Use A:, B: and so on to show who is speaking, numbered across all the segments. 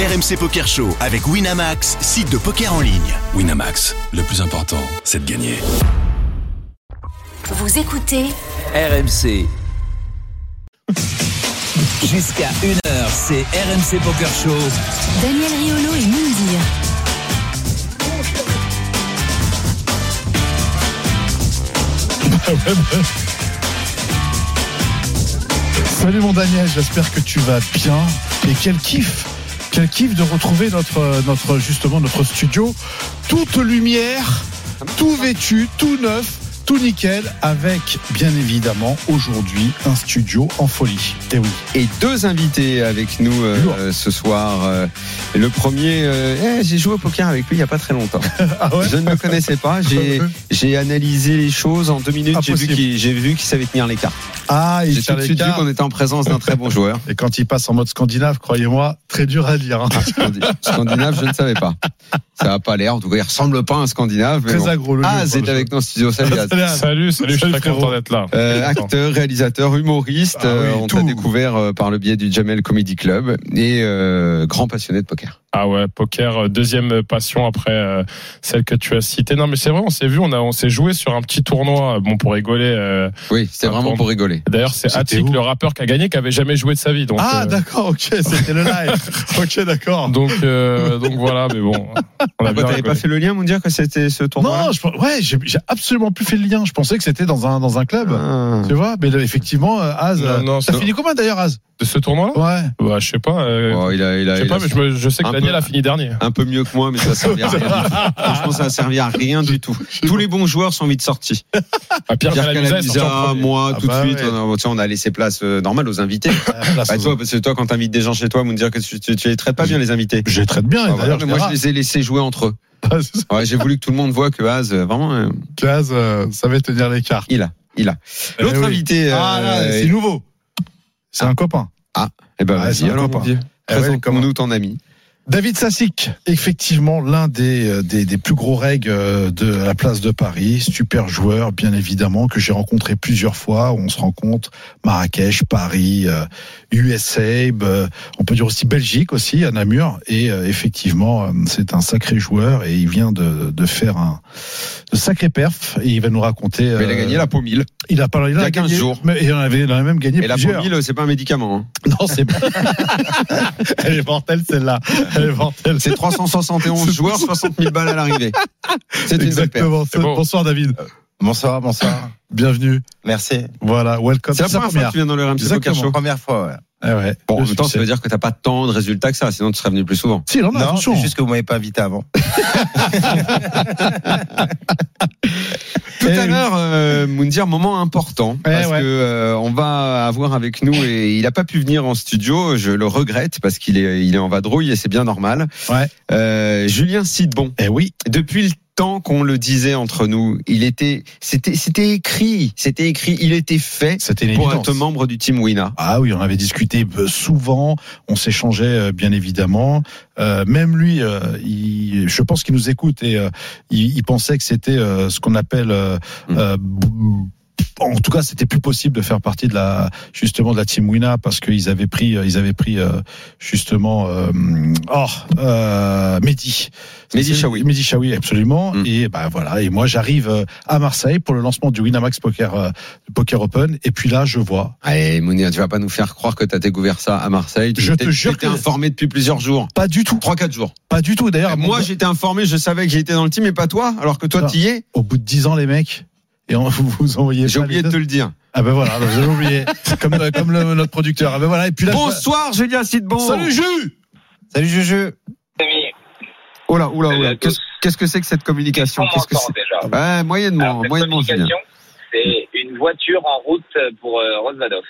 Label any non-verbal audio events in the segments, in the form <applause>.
A: RMC Poker Show avec Winamax, site de poker en ligne.
B: Winamax, le plus important, c'est de gagner.
C: Vous écoutez
D: RMC. Jusqu'à 1h, c'est RMC Poker Show.
C: Daniel Riolo et Moundir.
E: Salut mon Daniel, j'espère que tu vas bien. Et quel kiff Quel kiff de retrouver notre, notre studio. Toute lumière, tout vêtu, tout neuf, tout nickel, avec bien évidemment aujourd'hui un studio en folie. Et oui.
F: et deux invités avec nous euh, ce soir. Euh, le premier, euh, eh, j'ai joué au poker avec lui il n'y a pas très longtemps. <laughs>
E: Ah ouais
F: Je ne le connaissais pas. <laughs> J'ai, j'ai analysé les choses en deux minutes. J'ai vu, qu'il, j'ai vu qu'il savait tenir les cartes.
E: Ah, il
F: tout de
E: les
F: suite vu
E: cartes.
F: qu'on était en présence d'un très bon joueur.
E: Et quand il passe en mode scandinave, croyez-moi, très dur à lire. hein.
F: Scandi- Scandinave, je ne savais pas. Ça n'a pas l'air. En tout cas, il ressemble pas à un Scandinave. mais
E: Très
F: bon.
E: agro
F: Ah, c'est avec
E: jeu.
F: nous en studio. Salut. <laughs>
E: Salut.
G: Salut, je suis très content d'être là.
F: Euh, acteur, réalisateur, humoriste.
E: Ah oui,
F: euh, on t'a découvert euh, par le biais du Jamel Comedy Club et euh, grand passionné de poker.
G: Ah ouais, poker, euh, deuxième passion après euh, celle que tu as citée. Non, mais c'est vrai, on s'est vu, on a, on s'est joué sur un petit tournoi. Bon, pour rigoler. euh,
F: Oui, c'était vraiment pour rigoler.
G: D'ailleurs, c'est Attic, le rappeur qui a gagné, qui avait jamais joué de sa vie. Donc,
E: Ah,
G: euh,
E: d'accord, ok, <laughs> c'était le live. ok, d'accord.
G: donc, euh, donc voilà, mais bon, on a
F: Toi, t'avais pas fait le lien, mon dire que c'était ce tournoi
E: Non, je, ouais, j'ai j'ai absolument plus fait le lien. Je pensais que c'était dans un, dans un club.
F: Ah.
E: Tu vois, mais là, effectivement, Az,
G: Non, non,
E: t'as
G: c'est-
E: fini combien d'ailleurs, Az
G: de ce tournoi-là?
E: Ouais.
G: Bah, je sais pas. euh,
F: Oh, il a, il a,
G: je sais
F: il
G: pas,
F: a-
G: mais je, sais que Daniel a fini dernier.
F: un peu mieux que moi, mais ça <laughs> servait à rien. Franchement, ça a servi à rien du tout. <laughs> Tous les bons joueurs sont vite sortis.
G: Ah, Pierre
F: Pierre
G: Calamusa
F: moi,
E: Ah
F: tout
E: bah
F: de suite,
E: ouais.
F: on, a, tu sais, on a laissé place euh, normale aux invités. Bah,
E: aux
F: toi, parce que toi, quand t'invites des gens chez toi, me dire que tu, tu, tu les traites pas bien les invités.
E: Je les traite bien, et
F: Ah,
E: d'ailleurs,
F: moi, je les ai laissés jouer entre eux. <laughs> Ouais, j'ai voulu que tout le monde voit que Az, euh, vraiment, euh,
E: Az, euh, savait tenir les cartes.
F: il a, il a.
E: Eh
F: L'autre
E: oui.
F: invité,
E: Ah,
F: euh,
E: c'est nouveau. C'est un copain.
F: eh ben,
E: Ah,
F: vas-y, alors.
E: Eh
F: Présente-nous ton ami.
E: David Sassik, effectivement l'un des, euh, des, des plus gros règles euh, de la place de Paris, super joueur bien évidemment que j'ai rencontré plusieurs fois, on se rencontre Marrakech, Paris, USA, euh, on peut dire aussi Belgique aussi à Namur et effectivement c'est un sacré joueur et il vient de, de faire un de sacré perf et il va nous raconter.
F: Mais il a
E: euh,
F: gagné la peau 1000.
E: Il a pas il,
F: il y
E: a
F: a 15
E: gagné,
F: jours.
E: mais il en avait, il en a même gagné
F: Et la peau
E: plusieurs.
F: 1000, c'est pas un médicament. hein.
E: Non c'est pas. <laughs> Elle est mortelle celle-là. <laughs> <laughs>
F: C'est 371 joueurs, 60 000 balles à l'arrivée. C'est une belle paire.
E: Exactement.
G: C'est beau.
E: Bonsoir David.
H: Bonsoir, bonsoir.
E: Bienvenue.
H: Merci.
E: Voilà, welcome.
F: C'est la première fois que tu viens dans le RMC Poker
E: Exactement.
F: Show.
H: Première fois, ouais.
E: Ah ouais.
F: Bon, en
E: Le
F: même temps, ça veut dire que t'as pas tant de résultats que ça, sinon tu serais venu plus souvent.
E: Si, a,
H: Non,
E: attention.
H: c'est juste que vous m'avez pas invité avant. <laughs>
F: Tout
E: Eh
F: à
E: oui.
F: l'heure, euh, Moundir, moment important
E: Eh
F: parce
E: ouais.
F: que euh, on va avoir avec nous et il a pas pu venir en studio. Je le regrette parce qu'il est il est en vadrouille et c'est bien normal.
E: Ouais.
F: Euh, Julien Sidbon.
E: Eh oui.
F: Depuis le temps qu'on le disait entre nous, il était c'était c'était écrit, c'était écrit, il était fait
E: C'était une
F: pour être membre du team Wina.
E: Ah oui, on avait discuté euh, souvent, on s'échangeait euh, bien évidemment. Euh, même lui, euh, il, je pense qu'il nous écoute et euh, il, il pensait que c'était ce qu'on appelle, euh,
F: Mm.
E: euh, b- en tout cas, c'était plus possible de faire partie de la justement de la team Wina parce qu'ils avaient pris, euh, ils avaient pris euh, justement, euh, oh, euh, Mehdi,
F: Mehdi Chaoui.
E: Mehdi Chaoui, absolument.
F: Mm.
E: Et bah voilà. Et moi, j'arrive euh, à Marseille pour le lancement du Winamax Poker euh, Poker Open. Et puis là, je vois
F: Allez, Mounir, tu vas pas nous faire croire que t'as découvert ça à Marseille. Tu
E: Je te jure que-
F: informé depuis plusieurs jours.
E: pas du tout,
F: 3-4 jours.
E: pas du tout. D'ailleurs,
F: Moi, j'étais informé, je savais que j'étais dans le team, mais pas toi, alors que toi,
E: Non.
F: t'y es.
E: au bout de 10 ans, les mecs, et on, vous, <laughs> vous envoyez.
F: J'ai oublié de te le dire.
E: Ah ben voilà, j'avais oublié. <laughs> comme euh, comme le- notre producteur. Ah ben voilà. Et puis là.
F: Bonsoir, Julien Sidbon.
E: Salut Jus.
H: Salut Juju.
F: Là, oh là,
I: Salut à tous.
F: Qu'est-ce qu'est-ce que c'est que cette communication
I: On
F: Qu'est-ce que c'est
I: déjà.
F: Ouais, moyennement,
I: Alors,
F: moyennement,
I: c'est une voiture en route pour euh, Rosvadov.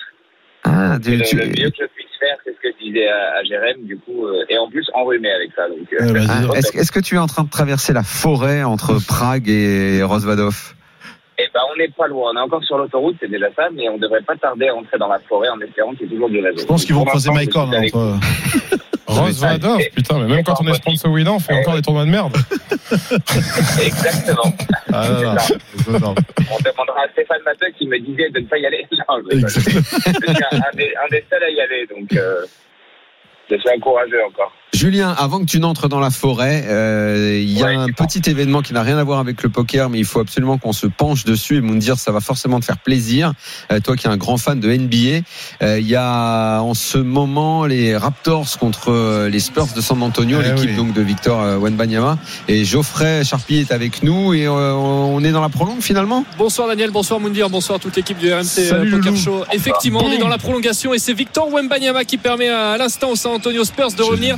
F: Ah, tu,
I: le,
F: tu-
I: le mieux que je puisse faire, c'est ce que je disais à, à Jérém, du coup, euh, et en plus enrhumé avec ça. Donc, euh,
E: Euh, vas-y.
F: Ah, est-ce, est-ce que tu es en train de traverser la forêt entre Prague et Rosvadov
I: Eh ben, on n'est pas loin. On est encore sur l'autoroute, c'est déjà ça, mais on devrait pas tarder à entrer dans la forêt en espérant qu'il y ait toujours du réseau.
E: Je pense qu'ils vont croiser Mike Horn. entre- <laughs>
G: Rose Vadov, putain, mais même quand on est sponsor Wina, on fait encore des tournois de merde. <laughs>
I: Exactement.
E: Ah.
I: On demandera à Stéphane Matteux qui me disait de ne pas y aller. <laughs> Non, je un, un des, un des seuls à y aller, donc euh, je suis encouragé encore.
F: Julien, avant que tu n'entres dans la forêt, euh, il y a
I: Ouais,
F: un petit événement qui n'a rien à voir avec le poker, mais il faut absolument qu'on se penche dessus et Moundir, ça va forcément te faire plaisir. Euh, toi qui es un grand fan de NBA, euh, il y a en ce moment les Raptors contre euh, les Spurs de San Antonio,
E: Eh
F: l'équipe
E: oui.
F: donc de Victor euh, Wenbanyama. Et Geoffrey Charpie est avec nous et euh, on est dans la prolongue finalement?
J: Bonsoir Daniel, bonsoir Moundir, bonsoir toute l'équipe du RMC
E: Salut,
J: Poker
E: Loulou.
J: Show. Effectivement, on est dans la prolongation et c'est Victor Wembanyama qui permet à, à l'instant au San Antonio Spurs de revenir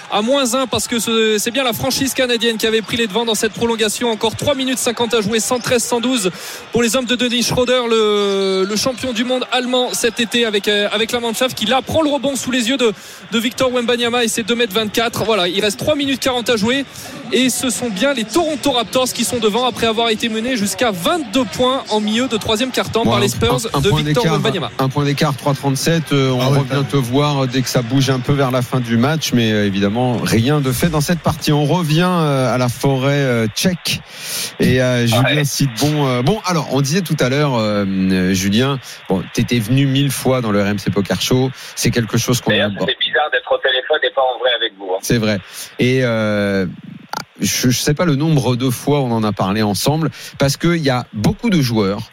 J: à moins 1 parce que ce- c'est bien la franchise canadienne qui avait pris les devants dans cette prolongation. Encore 3 minutes 50 à jouer, 113-112 pour les hommes de Denis Schroeder, le, le champion du monde allemand cet été avec, euh, avec la Mannschaft qui là prend le rebond sous les yeux de, de Victor Wembanyama et c'est 2m24. Voilà, il reste 3 minutes 40 à jouer et ce sont bien les Toronto Raptors qui sont devant après avoir été menés jusqu'à 22 points en milieu de troisième quart-temps
F: Bon,
J: par les Spurs
F: un- un
J: de Victor Wembanyama.
F: Un point d'écart, 3-37. euh, on
E: Ah ouais,
F: revient te voir dès que ça bouge un peu vers la fin du match, mais euh, évidemment rien de fait dans cette partie. On revient euh, à la forêt euh, tchèque et euh, Julien
I: Ouais.
F: cite bon. bon, alors on disait tout à l'heure, euh, Julien, bon, t'étais venu mille fois dans le RMC Poker Show. C'est quelque chose qu'on a.
I: C'est bizarre d'être au téléphone et pas en vrai avec vous. hein.
F: C'est vrai. Et euh, je ne sais pas le nombre de fois on en a parlé ensemble, parce qu'il y a beaucoup de joueurs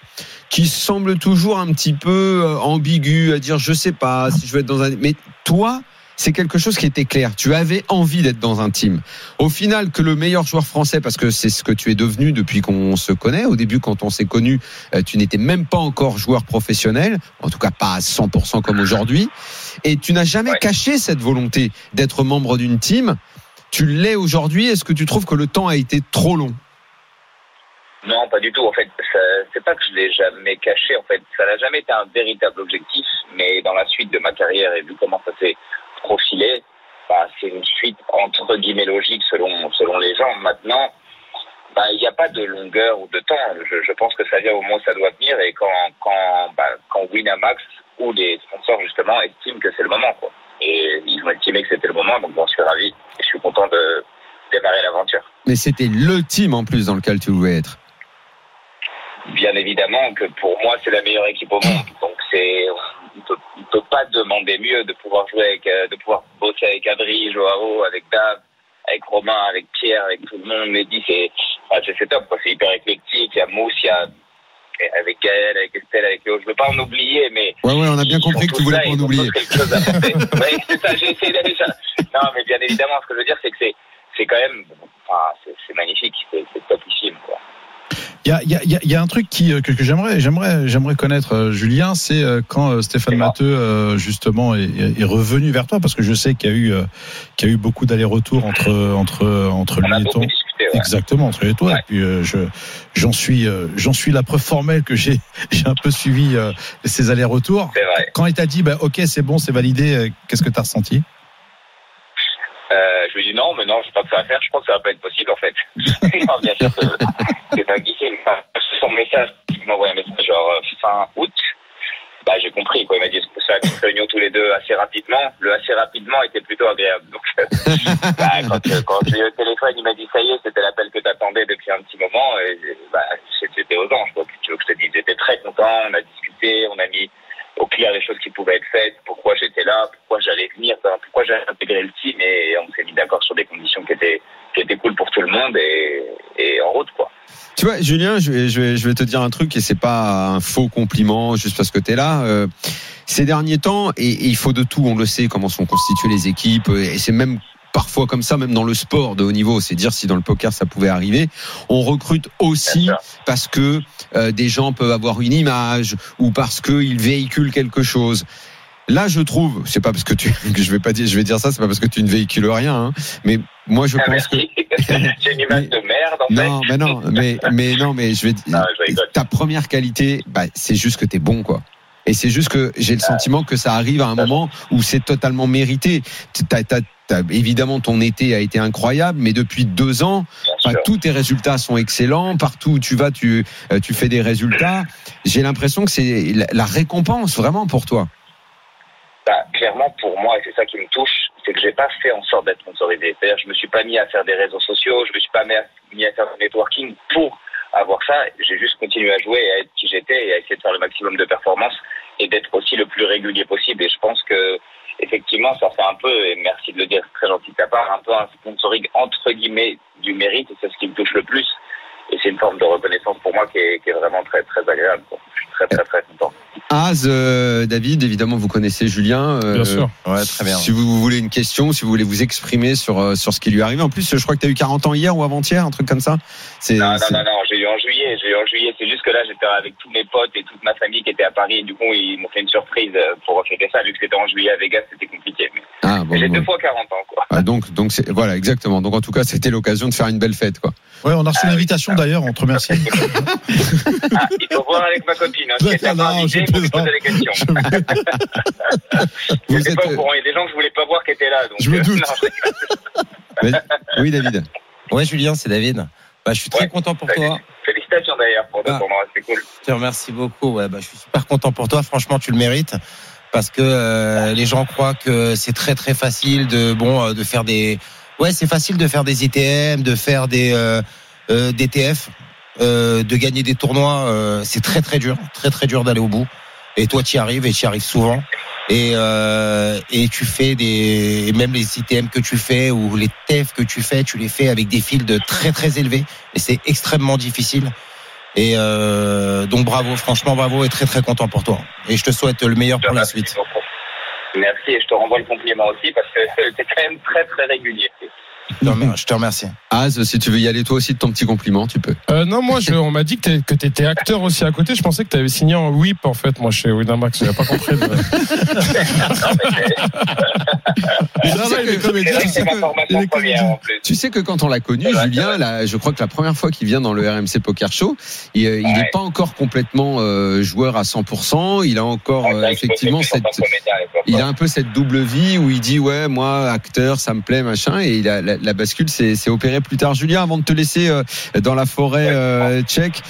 F: qui semblent toujours un petit peu ambigus à dire je sais pas si je veux être dans un. Mais toi, c'est quelque chose qui était clair. Tu avais envie d'être dans un team. Au final, que le meilleur joueur français, parce que c'est ce que tu es devenu depuis qu'on se connaît. Au début, quand on s'est connu, euh, tu n'étais même pas encore joueur professionnel, en tout cas pas à 100% comme aujourd'hui. Et tu n'as jamais
I: Ouais.
F: caché cette volonté d'être membre d'une team. Tu l'es aujourd'hui. Est-ce que tu trouves que le temps a été trop long?
I: Non, pas du tout. En fait, c'est pas que je l'ai jamais caché. En fait, ça n'a jamais été un véritable objectif. Mais dans la suite de ma carrière et vu comment ça s'est profilé, bah, c'est une suite entre guillemets logique selon selon les gens. Maintenant, bah, il n'y a pas de longueur ou de temps. Je, je pense que ça vient au moment où ça doit venir et quand quand bah, quand Winamax ou les sponsors justement estiment que c'est le moment. Quoi. Et ils ont estimé que c'était le moment, donc j'en suis ravi. Et je suis content de démarrer l'aventure.
F: Mais c'était le team en plus dans lequel tu voulais être.
I: bien évidemment que pour moi c'est la meilleure équipe au monde. Donc c'est peut, pas demander mieux de pouvoir jouer avec, euh, de pouvoir bosser avec Adri, Joao, avec Dave, avec Romain, avec Pierre, avec tout le monde. Mehdi, c'est enfin, c'est- top. quoi. C'est hyper éclectique. Il y a Mousse, il y a avec Gaël, avec Estelle, avec Léo. Je veux pas en oublier, mais
F: Ouais, ouais, on a bien compris que tu voulais pas en oublier.
I: Oui, <laughs> c'est ça, j'ai essayé d'aller ça. Non, mais bien évidemment, ce que je veux dire, c'est que c'est, c'est quand même, enfin, c'est, magnifique, c'est topissime, quoi.
E: Il y a, y, a, y a- il y a un truc qui, euh, que, que j'aimerais, j'aimerais, j'aimerais connaître, euh, Julien, c'est euh, quand euh, Stéphane. Matteux euh, justement est, est- revenu vers toi, parce que je sais qu'il y a eu, euh, qu'il y a eu beaucoup d'allers-retours entre entre entre lui et toi.
I: ouais.
E: Exactement entre et toi.
I: Ouais.
E: Et puis euh, je j'en suis euh, j'en suis la preuve formelle que j'ai <laughs> j'ai un peu suivi euh, ces allers-retours. Quand il t'a dit bah ok c'est bon c'est validé, qu'est-ce que t'as ressenti?
I: Euh, je lui ai dit non, mais non, je sais pas que ça va faire. Je crois que ça va pas être possible en fait. <laughs> non, bien sûr que c'est un guichet. Enfin, son message, il m'a envoyé un message genre euh, fin août. Bah, j'ai compris quoi. Il m'a dit que ça une réunion tous les deux assez rapidement. Le assez rapidement était plutôt agréable. Donc, euh, <laughs> bah, quand, quand j'ai eu le téléphone, il m'a dit ça y est, c'était l'appel que t'attendais depuis un petit moment. Et bah, c'était aux anges. Quoi. Tu veux que je te dise, j'étais très content. On a discuté, on a mis au clair les choses qui pouvaient être faites, pourquoi j'étais là, pourquoi j'allais venir, pourquoi j'allais intégrer le team et on s'est mis d'accord sur des conditions qui étaient, qui étaient cool pour tout le monde et, en route quoi.
F: Tu vois, Julien, je vais, je vais, te dire un truc et c'est pas un faux compliment juste parce que tu es là. Euh, ces derniers temps, et il faut de tout, on le sait, comment sont constituées les équipes, et c'est même parfois comme ça, même dans le sport de haut niveau, c'est dire si dans le poker ça pouvait arriver. On recrute aussi parce que euh, des gens peuvent avoir une image ou parce qu'ils véhiculent quelque chose. Là, je trouve, c'est pas parce que tu, que <laughs> je vais pas dire, je vais dire ça, c'est pas parce que tu ne véhicules rien, hein, mais moi je
I: Ah,
F: pense que
I: merci. <laughs> J'ai une image de merde en
F: non,
I: fait.
F: mais non, mais mais non, mais je vais dire <laughs>
I: Non, je
F: ta première qualité, bah, c'est juste que t'es bon, quoi. Et c'est juste que j'ai le sentiment que ça arrive à un moment où c'est totalement mérité. T'as- t'as- évidemment, ton été a été incroyable, mais depuis deux ans, tous tes résultats sont excellents. Partout où tu vas, tu, euh, tu fais des résultats. J'ai l'impression que c'est la, la récompense vraiment pour toi.
I: Bah, clairement, pour moi, et c'est ça qui me touche, c'est que j'ai pas fait en sorte d'être sponsorisé. C'est-à-dire, je me suis pas mis à faire des réseaux sociaux, je me suis pas mis à, mis à faire du networking pour avoir ça. J'ai juste continué à jouer et à être qui j'étais et à essayer de faire le maximum de performances et d'être aussi le plus régulier possible. Et je pense que effectivement, ça fait un peu, et merci de le dire, très gentil de ta part, un peu un sponsoring entre guillemets du mérite, et c'est ce qui me touche le plus. Et c'est une forme de reconnaissance pour moi qui est, qui est vraiment très très agréable. quoi. Très très très content.
F: Az, euh, David, évidemment, vous connaissez Julien. euh,
G: Bien sûr.
H: Ouais, très bien.
F: Si vous voulez une question, si vous voulez vous exprimer sur, euh, sur ce qui lui est arrivé. En plus, je crois que tu as eu 40 ans hier ou avant-hier, un truc comme ça. C'est,
I: Non, non, non, non, j'ai eu en juillet, j'ai eu en juillet. C'est juste que là, j'étais avec tous mes potes et toute ma famille qui était à Paris. Et du coup, ils m'ont fait une surprise pour fêter ça. Vu que c'était en juillet à Vegas, c'était compliqué. Mais
F: Ah, bon,
I: j'ai
F: bon.
I: deux fois 40 ans, quoi.
F: Ah, donc, donc c'est, voilà, exactement. Donc, en tout cas, c'était l'occasion de faire une belle fête, quoi.
E: Ouais, on a reçu
I: Ah oui.
E: l'invitation d'ailleurs, on te remercie. <laughs>
I: Ah, il faut voir avec ma copine. Hein,
E: Non, je
I: invité, il faut lui
E: plaisante.
I: poser des questions. <laughs>
F: Vous
I: J'étais
F: êtes,
I: pas au courant. Il y a des gens que je voulais pas voir qui étaient là. Donc,
E: Je me
I: euh,
E: doute. <laughs>
I: non, je.
F: Oui, David.
H: Ouais, Julien, c'est David. Bah, je suis très
I: Ouais.
H: content pour toi.
I: Félicitations d'ailleurs pour le
H: Ah.
I: tournoi, c'est cool.
H: Je te remercie beaucoup. Ouais, bah, je suis super content pour toi. Franchement, tu le mérites parce que euh, les gens croient que c'est très très facile de bon euh, de faire des. Ouais, c'est facile de faire des ITM, de faire des euh, euh, euh, de gagner des tournois. euh, c'est très très dur, très très dur d'aller au bout. Et toi, tu y arrives et tu y arrives souvent. Et, et tu fais des et même les ITM que tu fais ou les TF que tu fais, tu les fais avec des fils de très très élevés et c'est extrêmement difficile. Et euh, donc bravo, franchement bravo et très très content pour toi. Et je te souhaite le meilleur pour la suite.
I: Merci et je te renvoie le compliment aussi parce que <laughs> c'est quand même très très régulier.
H: Je te remer- Je te remercie.
F: Az, si tu veux y aller toi aussi de ton petit compliment, tu peux.
G: Euh, non, moi, je, on m'a dit que que t'étais acteur aussi à côté. Je pensais que t'avais signé en whip, en fait, moi, chez Winamax. J'avais pas compris. le-
E: Et là, là, il est comédien.
I: C'est vrai que
F: sais
I: c'est ma
F: que-
I: formation
E: il est
I: première
E: comédien.
I: en plus.
F: Tu sais que quand on l'a connu, Julien, là, je crois que la première fois qu'il vient dans le RMC Poker Show, il euh, n'est
I: Ouais.
F: pas encore complètement euh, joueur à 100%. Il a encore euh, effectivement cette, il a un peu cette double vie où il dit ouais moi acteur ça me plaît machin et il a la, la bascule s'est opérée plus tard. Julien, avant de te laisser euh, dans la forêt euh, tchèque.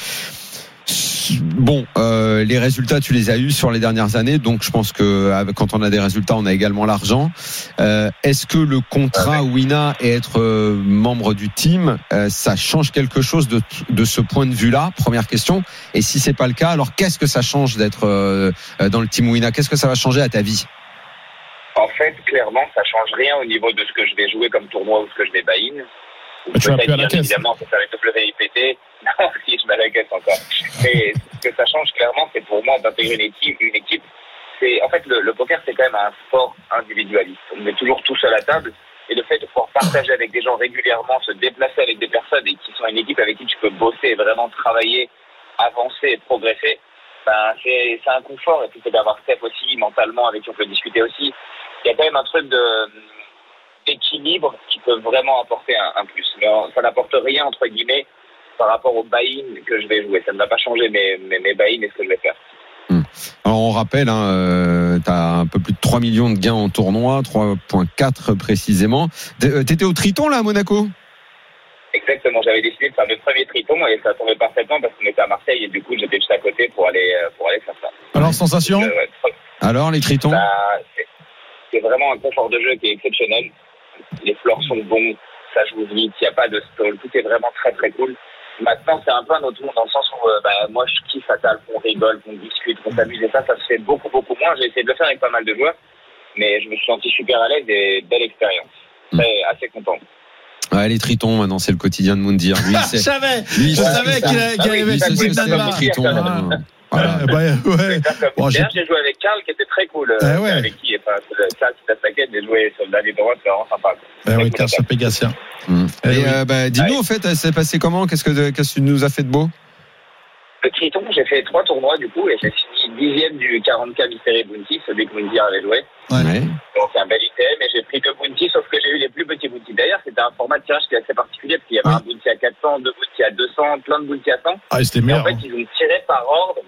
F: Bon, euh, les résultats, tu les as eus sur les dernières années, donc je pense que quand on a des résultats, on a également l'argent. Euh, Est-ce que le contrat Wina et être euh, membre du team, ça change quelque chose de, de ce point de vue-là? Première question. Et si c'est pas le cas, alors qu'est-ce que ça change d'être dans le team Wina? Qu'est-ce que ça va changer à ta vie?
I: En fait, clairement, ça change rien au niveau de ce que je vais jouer comme tournoi ou ce que je vais buy-in. Ou
G: Tu vas
I: peut-être,
G: plus à la
I: bien
G: caisse.
I: Évidemment, c'est avec WIPT. <laughs> Non, si, je vais à la caisse encore. Et ce que ça change clairement, c'est pour moi d'intégrer une équipe. Une équipe. C'est, en fait, le, le poker, c'est quand même un sport individualiste. On est toujours tout seul à table. Et le fait de pouvoir partager avec des gens régulièrement, se déplacer avec des personnes et qui sont une équipe avec qui tu peux bosser et vraiment travailler, avancer et progresser, ben, c'est, c'est un confort. Et puis, c'est d'avoir Steph aussi, mentalement, avec qui on peut discuter aussi. Il y a quand même un truc de, d'équilibre qui peut vraiment apporter un, un plus. Mais euh, ça n'apporte rien, entre guillemets, par rapport au buy-in que je vais jouer. Ça ne va pas changer mes, mes, mes buy-in et ce que je vais faire.
F: Alors on rappelle, hein, euh, tu as un peu plus de 3 millions de gains en tournoi, 3.4 précisément. Euh, T'étais au Triton là à Monaco?
I: Exactement, j'avais décidé de faire le premier triton et ça tombait parfaitement parce qu'on était à Marseille et du coup j'étais juste à côté pour aller, pour aller faire ça.
E: Alors, sensation?
I: Euh, ouais,
F: Alors les Tritons?
I: Bah, c'est- vraiment un confort de jeu qui est exceptionnel. Les floors sont bons, ça joue vite, il n'y a pas de stall, tout est vraiment très très cool. Maintenant, c'est un peu un autre monde dans le sens où euh, bah, moi je kiffe à table, qu'on rigole, qu'on discute, qu'on s'amuse et ça, ça se fait beaucoup beaucoup moins. J'ai essayé de le faire avec pas mal de joueurs, mais je me suis senti super à l'aise et belle expérience. Très, assez content.
F: Ouais, les Tritons, maintenant c'est le quotidien de Moundir. Lui, <laughs>
E: Je savais
F: lui,
E: Je savais qu'il a-
I: Ah
E: qu'il
I: oui,
F: c'est
I: c'est
F: c'est.
E: Ouais, bah, ouais.
I: C'est comme
E: Bon, j'ai-
I: D'ailleurs, j'ai joué avec Karl qui était très cool. euh,
E: Ah ouais.
I: Avec qui, enfin, Karl qui t'attaquait, j'ai joué sur le dernier droit, c'est vraiment sympa.
E: Eh
I: cool
E: Pégatien.
F: Mm.
E: Eh
F: Et
E: oui.
F: euh, bah, dis-nous
I: Ouais.
F: en fait, ça s'est passé comment? Qu'est-ce que qu'est-ce que tu nous as fait de beau?
I: Le Triton, j'ai fait trois tournois du coup et j'ai fini dixième du 40K Mystery Bounty, celui que Moundir avait joué.
E: Ouais.
I: Donc c'est un bel ITM et j'ai pris deux Bounty, sauf que j'ai eu les plus petits Bounty. D'ailleurs, c'était un format de tirage qui est assez particulier parce qu'il y avait un Bounty à 400, deux Bounty à 200, plein de Bounty à 100.
E: Ah, c'était
I: Et en
E: meilleur.
I: fait, ils ont tiré par ordre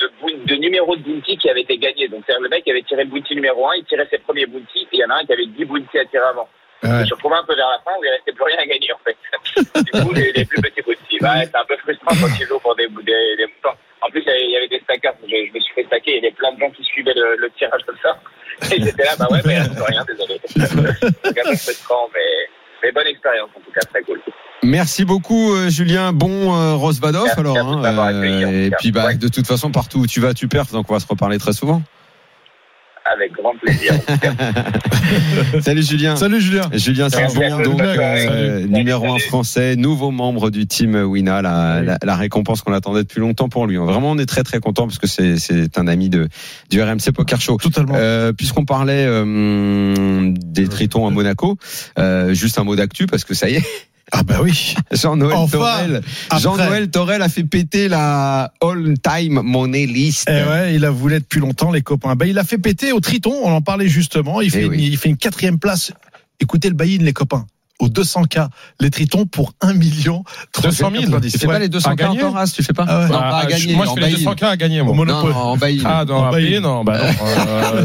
I: de, de numéros de Bounty qui avaient été gagnés. Donc c'est-à-dire le mec avait tiré le Bounty numéro 1, il tirait ses premiers Bounty et il y en a un qui avait 10 Bounty à tirer avant. Je
E: Ouais.
I: me suis retrouvé un peu vers la fin où il restait plus rien à gagner en fait. <laughs> du coup, j'ai eu les plus petits Bounty. Bah, c'est un peu frustrant quand tu joues pour des, des, des montants. En plus, il y avait- des stackers. Je, je me suis fait stacker il y avait plein de gens qui suivaient le, le tirage comme ça. Et j'étais là, bah ouais, mais reste <laughs> rien, désolé. C'est un peu frustrant, mais, mais bonne expérience en tout cas, très cool.
F: Merci beaucoup euh, Julien, bon euh, Rosbadov alors. hein,
I: tout
F: et puis bah
I: Ouais.
F: de toute façon partout où tu vas tu perds, donc on va se reparler très souvent.
I: Avec grand plaisir. <laughs>
F: Salut Julien.
E: Salut Julien.
F: Julien. Saint-Jean, donc euh, numéro un français, nouveau membre du team Wina, la, la, la récompense qu'on attendait depuis longtemps pour lui. Vraiment, on est très très content parce que c'est c'est un ami de du RMC Poker Show.
E: Totalement.
F: Euh, Puisqu'on parlait euh, des Tritons à Monaco, euh, juste un mot d'actu parce que ça y est,
E: Ah bah oui.
F: Jean-Noël
E: Enfin,
F: Torel. Jean-Noël Torel a fait péter la all-time money list.
E: Eh ouais, il a voulu être plus longtemps, les copains. Bah, il a fait péter au Triton, on en parlait justement. Il fait,
F: Eh
E: une,
F: oui.
E: il fait une quatrième place. Écoutez le buy-in, les copains. Au 200K, les Tritons pour 1 million
G: 200 000.
F: Tu fais pas les 200
G: à gagner
F: encore, As, tu fais pas
E: Ah ouais.
F: Non,
G: Bah,
F: pas à gagner.
G: moi, je fais les
F: buy-in.
G: 200K à gagner, moi.
E: Au
F: Non,
E: Monopole.
F: en buy-in.
G: Ah, dans
E: En
G: payer, non, bah non. euh, <laughs>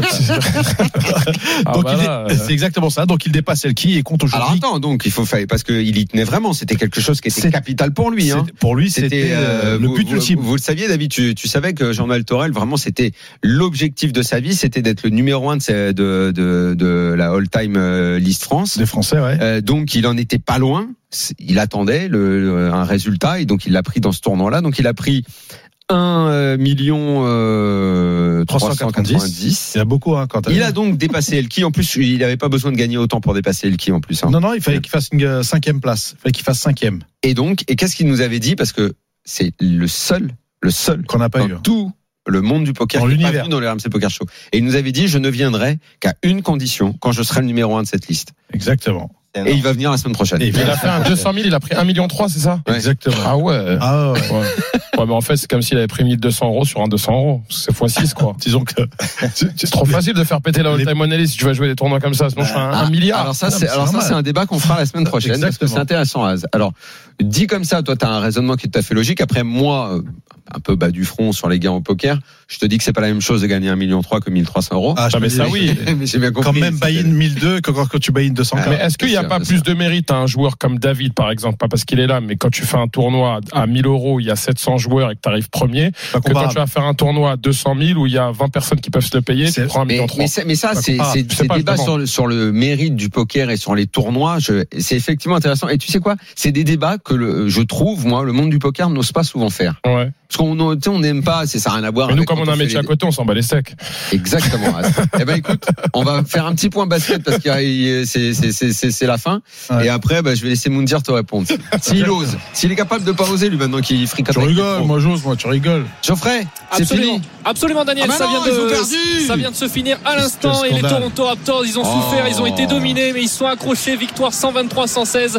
G: ah,
E: Donc
G: bah euh,
E: c'est exactement ça. Donc il dépasse Elki et compte
F: Alors
E: aujourd'hui.
F: attends, donc il faut faire parce qu'il y tenait vraiment. C'était quelque chose qui était capital pour lui. Hein.
E: Pour lui, c'était euh, le but
F: vous,
E: ultime.
F: Vous, le saviez, David. Tu, tu savais que Jean-Noël Torel, vraiment, c'était l'objectif de sa vie, c'était d'être le numéro un de, sa- de, de, de la all-time list France.
E: Des Français, ouais.
F: Euh, donc il en était pas loin. Il attendait le, un résultat et donc il l'a pris dans ce tournoi-là. Donc il a pris 1 million euh,
E: 390.
F: 390.
E: Il y a beaucoup, hein, quand
F: Il a donc dépassé Elki. En plus, il n'avait pas besoin de gagner autant pour dépasser Elki en plus. hein.
E: Non, non, il fallait qu'il fasse une euh, cinquième place. Il fallait qu'il fasse cinquième.
F: Et donc, et qu'est-ce qu'il nous avait dit? Parce que c'est le seul, le seul
E: Qu'on n'a pas
F: dans
E: eu.
F: tout le monde du poker
E: Dans
F: pas
E: l'univers.
F: venu dans le RMC Poker Show. Et il nous avait dit, je ne viendrai qu'à une condition, quand je serai le numéro un de cette liste.
E: Exactement.
F: Et il va venir la semaine prochaine.
E: Et
G: il a fait un <laughs> 200 000, il a pris 1 million 3, c'est ça
F: Ouais.
E: Exactement.
G: Ah ouais.
E: Ah ouais.
G: Ouais. Ouais, mais en fait, c'est comme s'il avait pris 1200 euros sur un 200 euros. C'est x6, quoi. <laughs>
E: Disons que <laughs>
G: C'est trop facile de faire péter la all-time money si tu vas jouer des tournois comme ça. Sinon, je fais un, un milliard.
F: Alors ça, c'est alors ça, c'est un débat qu'on fera la semaine prochaine parce que
E: Exactement.
F: c'est intéressant. Az. Alors, dit comme ça, toi, tu as un raisonnement qui est tout à fait logique. Après, moi, un peu bas du front sur les gains au poker, je te dis que c'est pas la même chose de gagner 1,3 million que 1300 euros.
E: Ah, je
G: Ah, mais ça, oui.
F: mais j'ai bien compris.
E: Quand même buy-in 1002 que quand quand tu buy-in 200
G: Mais est-ce qu'il n'y a pas plus de mérite à un joueur comme David, par exemple, pas parce qu'il est là, mais quand tu fais un tournoi à 1000 euros, il y a 700 joueurs et que tu arrives premier, que quand tu vas faire un tournoi à 200 000 où il y a 20 personnes qui peuvent se le payer, tu prends un
F: Mais,
G: million 3.
F: mais, ça- mais ça, c'est
G: pas,
F: débats sur le, sur le mérite du poker et sur les tournois. C'est effectivement intéressant. Et tu sais quoi? C'est des débats que le, je trouve, moi, le monde du poker n'ose pas souvent faire.
G: Ouais.
F: Parce qu'on on n'aime pas, c'est ça n'a rien à voir.
G: Mais nous, comme on a un métier à côté, on s'en bat les steaks.
F: Exactement. <laughs> Eh ben écoute, on va faire un petit point basket parce que c'est c'est c'est c'est c'est la fin.
E: Ouais.
F: Et après, bah, je vais laisser Moundir te répondre. S'il ose, s'il est capable de pas oser lui maintenant qu'il fricote.
E: Tu rigoles, moi j'ose, moi tu rigoles.
F: Geoffrey, c'est
J: Absolument,
F: fini.
J: absolument Daniel,
F: Ah bah
J: ça,
F: non,
J: vient de,
F: perdu
J: ça vient de se finir à l'instant et les. Toronto Raptors ils ont
F: Oh.
J: souffert, ils ont été dominés mais ils sont accrochés, victoire 123-116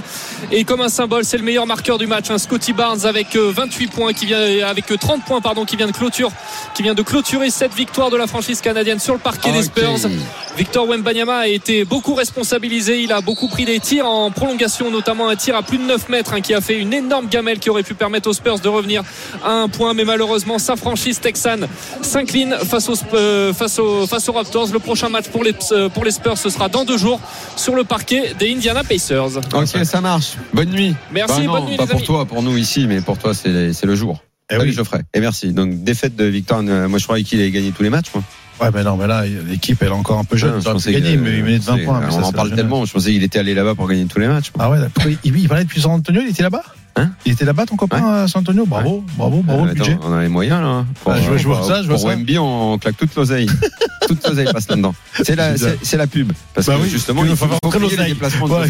J: et comme un symbole c'est le meilleur marqueur du match, hein, Scotty Barnes avec euh, 28 points qui vient avec euh, 30 points pardon qui vient de clôture qui vient de clôturer cette victoire de la franchise canadienne sur le parquet des. Spurs. Victor Wembanyama a été beaucoup responsabilisé. Il a beaucoup pris des tirs en prolongation, notamment un tir à plus de 9 mètres hein, qui a fait une énorme gamelle qui aurait pu permettre aux Spurs de revenir à un point. Mais malheureusement, sa franchise texane s'incline face aux, euh, face, aux, face aux Raptors. Le prochain match pour les, euh, pour les Spurs, ce sera dans deux jours sur le parquet des Indiana Pacers.
F: Ok, ça marche. Bonne nuit.
J: Merci,
F: Bah non,
J: bonne nuit
F: Pas
J: les
F: pour toi, pour nous ici, mais pour toi, c'est le jour.
E: Eh
F: Salut
E: oui.
F: Geoffrey. Et merci. Donc défaite de Victor. euh, Moi, je croyais qu'il allait gagner tous les matchs. Moi.
E: Ouais, mais non, mais là, l'équipe, elle est encore un peu jeune. Il aurait pu
F: pensais
E: gagner, mais il menait de 20
F: c'est-
E: points. mais ça,
F: On en parle tellement. Je pensais qu'il était allé là-bas pour gagner tous les matchs. moi.
E: Ah ouais, il, il parlait depuis San Antonio, il était là-bas?
F: Hein?
E: Il était là-bas, ton copain, à San Antonio? Bravo, bravo, bravo,
F: Euh,
E: budget.
F: attends, on a les moyens là. Pour,
E: Ah, je vois- je vois
F: pour-
E: ça, je vois
F: pour
E: ça.
F: Wemby, on claque toute l'oseille. <laughs> toute l'oseille passe là-dedans. C'est la,
E: C'est
F: pub. Parce
E: Bah
F: que
E: oui,
F: justement,
E: il
F: faut,
E: faut
F: payer les déplacements de
E: Ouais.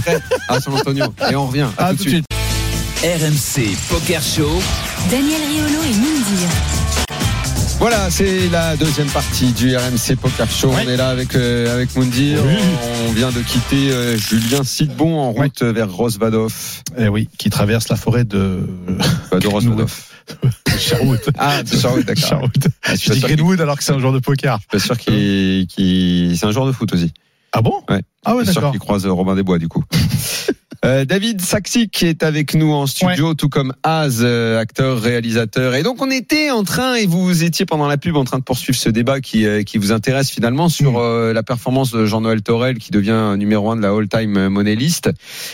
F: À San Antonio. Et on revient. À tout de suite.
D: RMC Poker Show.
C: Daniel Riolo et Mindir.
F: Voilà, c'est la deuxième partie du RMC Poker Show. On est là avec euh, avec Moundir.
E: Oui.
F: On vient de quitter euh, Julien Sidbon en route vers Rosvadov.
E: Eh oui, qui traverse la forêt de
F: Pas <laughs> de Rosvadov. <laughs>
E: Sherwood.
F: Ah, de Sherwood, d'accord.
E: Sherwood.
F: Ah, je
E: Je
F: suis
E: dis Greenwood alors que c'est un joueur de poker.
F: je suis pas sûr qu'il, qu'il- c'est un joueur de foot aussi.
E: Ah bon?
F: Ouais.
E: Ah ouais,
F: Je suis sûr
E: d'accord.
F: qu'il croise euh, Robin des Bois du coup. <laughs> Euh, David Saxi qui est avec nous en studio, tout comme Az, euh, acteur, réalisateur. Et donc on était en train, et vous étiez pendant la pub en train de poursuivre ce débat qui, euh, qui vous intéresse finalement sur
E: Mm.
F: la performance de Jean-Noël Torel qui devient numéro un de la all-time money list.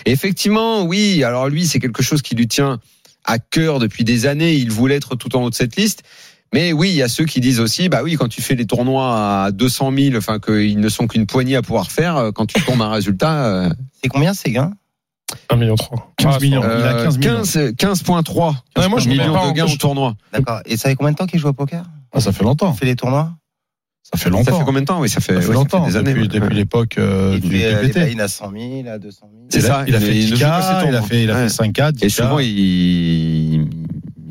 F: Et effectivement, oui, alors lui c'est quelque chose qui lui tient à cœur depuis des années. Il voulait être tout en haut de cette liste. Mais oui, il y a ceux qui disent aussi, bah oui, quand tu fais les tournois à 200 000, enfin qu'ils ne sont qu'une poignée à pouvoir faire, quand tu tombes un résultat,
H: C'est combien ces gains
G: 1 million 3.
E: 15 millions. Il a
F: euh,
E: 15 millions.
F: 15 15.3
G: Ouais, moi, je
F: millions de gains
G: je-
F: au tournoi.
H: D'accord. Et ça fait combien de temps qu'il joue au poker?
E: Ah, ça fait longtemps.
H: Il fait les tournois?
E: Ça fait
F: Ça
E: longtemps.
F: fait combien de temps? Oui, ça fait,
E: Ça fait
F: ouais, ça
E: longtemps,
F: des années.
E: depuis,
F: ouais.
E: depuis l'époque euh,
H: Il
E: du
H: fait euh,
E: PPT.
H: buy-in à 100 000, à 200 000.
F: C'est
E: Il a-
F: ça,
E: Il a
F: il-
E: fait
F: il ne
E: 10K,
F: joue pas ses tours,
E: il a fait, il a
F: Ouais.
E: fait 5K, 10K.
F: Et souvent, il, il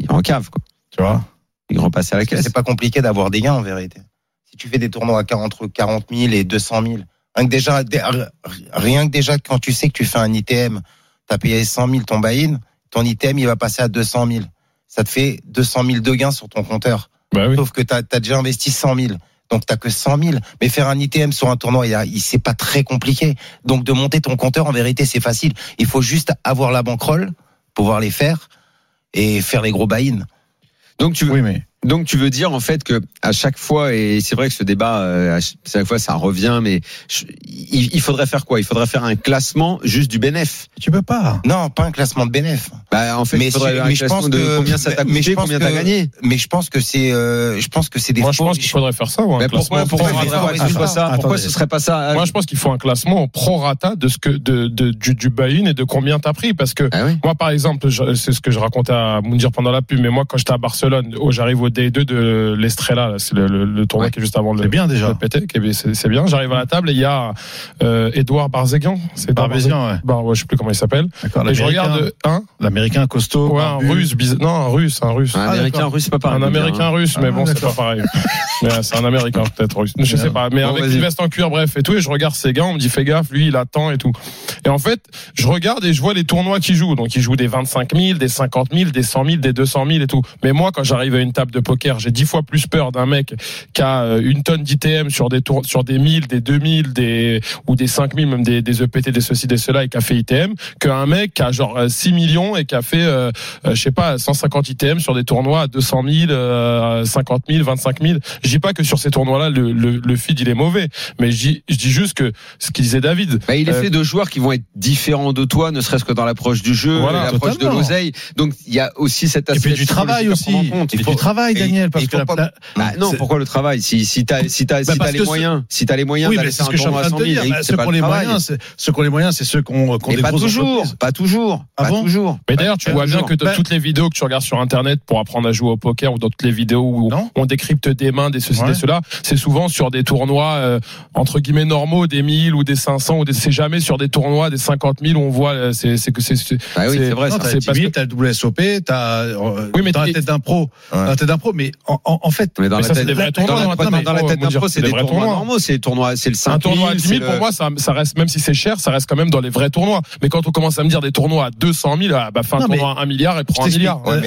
F: est en cave, quoi.
E: tu vois?
F: Il repasse à la caisse.
H: c'est pas compliqué d'avoir des gains en vérité. Si tu fais des tournois à 40, entre 40 000 et 200 000, rien que déjà, dé- rien que déjà quand tu sais que tu fais un ITM, tu as payé 100 000 ton buy-in, ton ITM il va passer à 200 000. Ça te fait 200 000 de gains sur ton compteur.
G: Bah oui.
H: Sauf que tu as, déjà investi 100 000. Donc t'as que 100 000. Mais faire un ITM sur un tournoi, il, c'est pas très compliqué. Donc de monter ton compteur, en vérité, c'est facile. Il faut juste avoir la bankroll, pouvoir les faire et faire les gros buy-in.
F: Donc, tu veux,
E: Oui, mais
F: Donc tu veux dire en fait que à chaque fois et c'est vrai que ce débat euh, à chaque fois ça revient mais je- il, il faudrait faire quoi? Il faudrait faire un classement juste du bénéf.
E: tu peux pas.
H: Non, pas un classement de bénéf.
F: Bah en fait
H: Mais
F: il faudrait
H: si-
F: un
H: mais je pense
F: de
H: que-
F: combien ça t'a
H: mais
F: coûté,
H: je pense
F: combien
H: que-
F: t'as gagné?
H: Mais je pense que c'est, euh, je pense que c'est des
G: Moi, je pense qu'il faudrait faire ça. ou un
F: Mais pourquoi
G: classement
F: pourquoi,
G: pro
F: pourquoi, ce soit ça? Pourquoi
E: attendez.
F: ce serait pas ça?
G: Moi, je pense qu'il faut un classement au prorata de ce que de, de du, du buy-in et de combien t'as pris, parce que
F: Ah oui.
G: moi, par exemple, c'est ce que je racontais à Moundir pendant la pub, mais moi, quand j'étais à Barcelone, oh, j'arrive au D2 de l'Estrella, c'est le, le, le tournoi
F: Ouais.
G: qui est juste avant le,
E: C'est bien déjà.
G: le c'est c'est bien. J'arrive à la table et il y a euh, Edouard Barzéguian, c'est Edouard
E: Barbézian, ouais.
G: Bar- ouais, je sais plus comment il s'appelle.
E: D'accord.
G: Et je
E: l'Américain-
G: regarde, hein,
E: L'américain costaud.
G: ouais, un russe, bizarre- non, un russe, un russe.
F: Un américain russe c'est pas pareil.
G: Un américain
F: hein.
G: russe, mais
E: Ah,
G: bon, c'est pas pareil. mais euh, c'est un américain peut-être russe. Je sais pas. Mais
F: Bon,
G: avec une veste en cuir, bref, et tout, et je regarde ces gars, on me dit fais gaffe, lui il attend et tout. Et en fait, je regarde et je vois les tournois qu'il joue. Donc il joue des 25 000, des 50 000, des 100 000, des 200 000 et tout. Mais moi, quand j'arrive à une table de poker, j'ai dix fois plus peur d'un mec qui a euh, une tonne d'ITM sur des tours, sur des 1000, des 2000, des ou des 5000, même des, des EPT, des ceci, des cela, et qui a fait ITM, qu'un mec qui a genre euh, 6 millions et qui a fait, euh, euh, je sais pas, 150 ITM sur des tournois à 200 000, euh, 50 000, 25 000. Je dis pas que sur ces tournois-là, le, le, le feed il est mauvais, mais je dis, je dis juste que ce qu'il disait David.
F: Bah, il est
G: Euh,
F: fait de joueurs qui vont être différents de toi, ne serait-ce que dans l'approche du jeu,
G: Voilà,
F: l'approche de
E: totalement.
F: l'oseille. Donc il y a aussi cet
E: Et
F: aspect
E: puis du travail aussi.
F: prendre en compte.
E: Et
F: Il
E: puis
F: faut-
E: du travail,
H: et-
E: Daniel, parce que la-
H: pas-
E: la-
F: Bah non, pourquoi le travail Si si t'as si t'as
E: Bah,
F: si les moyens, si t'as les moyens
E: Oui,
F: d'aller faire
E: ce
F: un
E: que je suis en
F: tournoi à
E: train
F: 100
E: de te
F: 000,
E: dire. Bah, Ceux qui ont
F: le
E: les
F: travail.
E: moyens, c'est- ceux qui ont les moyens, c'est ceux qui ont, des
F: pas
E: grosses
F: toujours, pas toujours,
E: Ah
F: pas toujours.
G: Mais d'ailleurs, tu vois bien que de
E: Bah-
G: toutes les vidéos que tu regardes sur Internet pour apprendre à jouer au poker ou dans toutes les vidéos où on décrypte des mains, des ceci, des cela, c'est souvent sur des tournois euh, entre guillemets normaux, des 1000 ou des 500 ou des, c'est jamais sur des tournois des 50 000 où on voit, euh, c'est, que c'est,
F: Bah oui, c'est vrai.
G: C'est parce que-
E: t'as le WSOP, t'as, euh,
G: Oui, mais
E: dans la tête d'un pro, dans la tête d'un pro, mais en, en, en fait,
F: Mais dans
G: Mais
F: la
G: ça, c'est
F: tête,
G: des vrais
F: dans
G: tournois,
F: la- dans la tête d'un pro,
G: c'est des
F: des
G: vrais
F: tournois normaux, c'est les tournois, c'est le 5
G: un tournoi à 10 000
F: c'est
G: pour
F: le-
G: moi, ça, ça reste, même si c'est cher, ça reste quand même dans les vrais tournois. Mais quand on commence à me dire des tournois à 200 000, ah, bah, fais un
E: Non,
G: tournoi à 1 milliard et prends un
E: je t'explique.
G: milliard.
H: Ouais,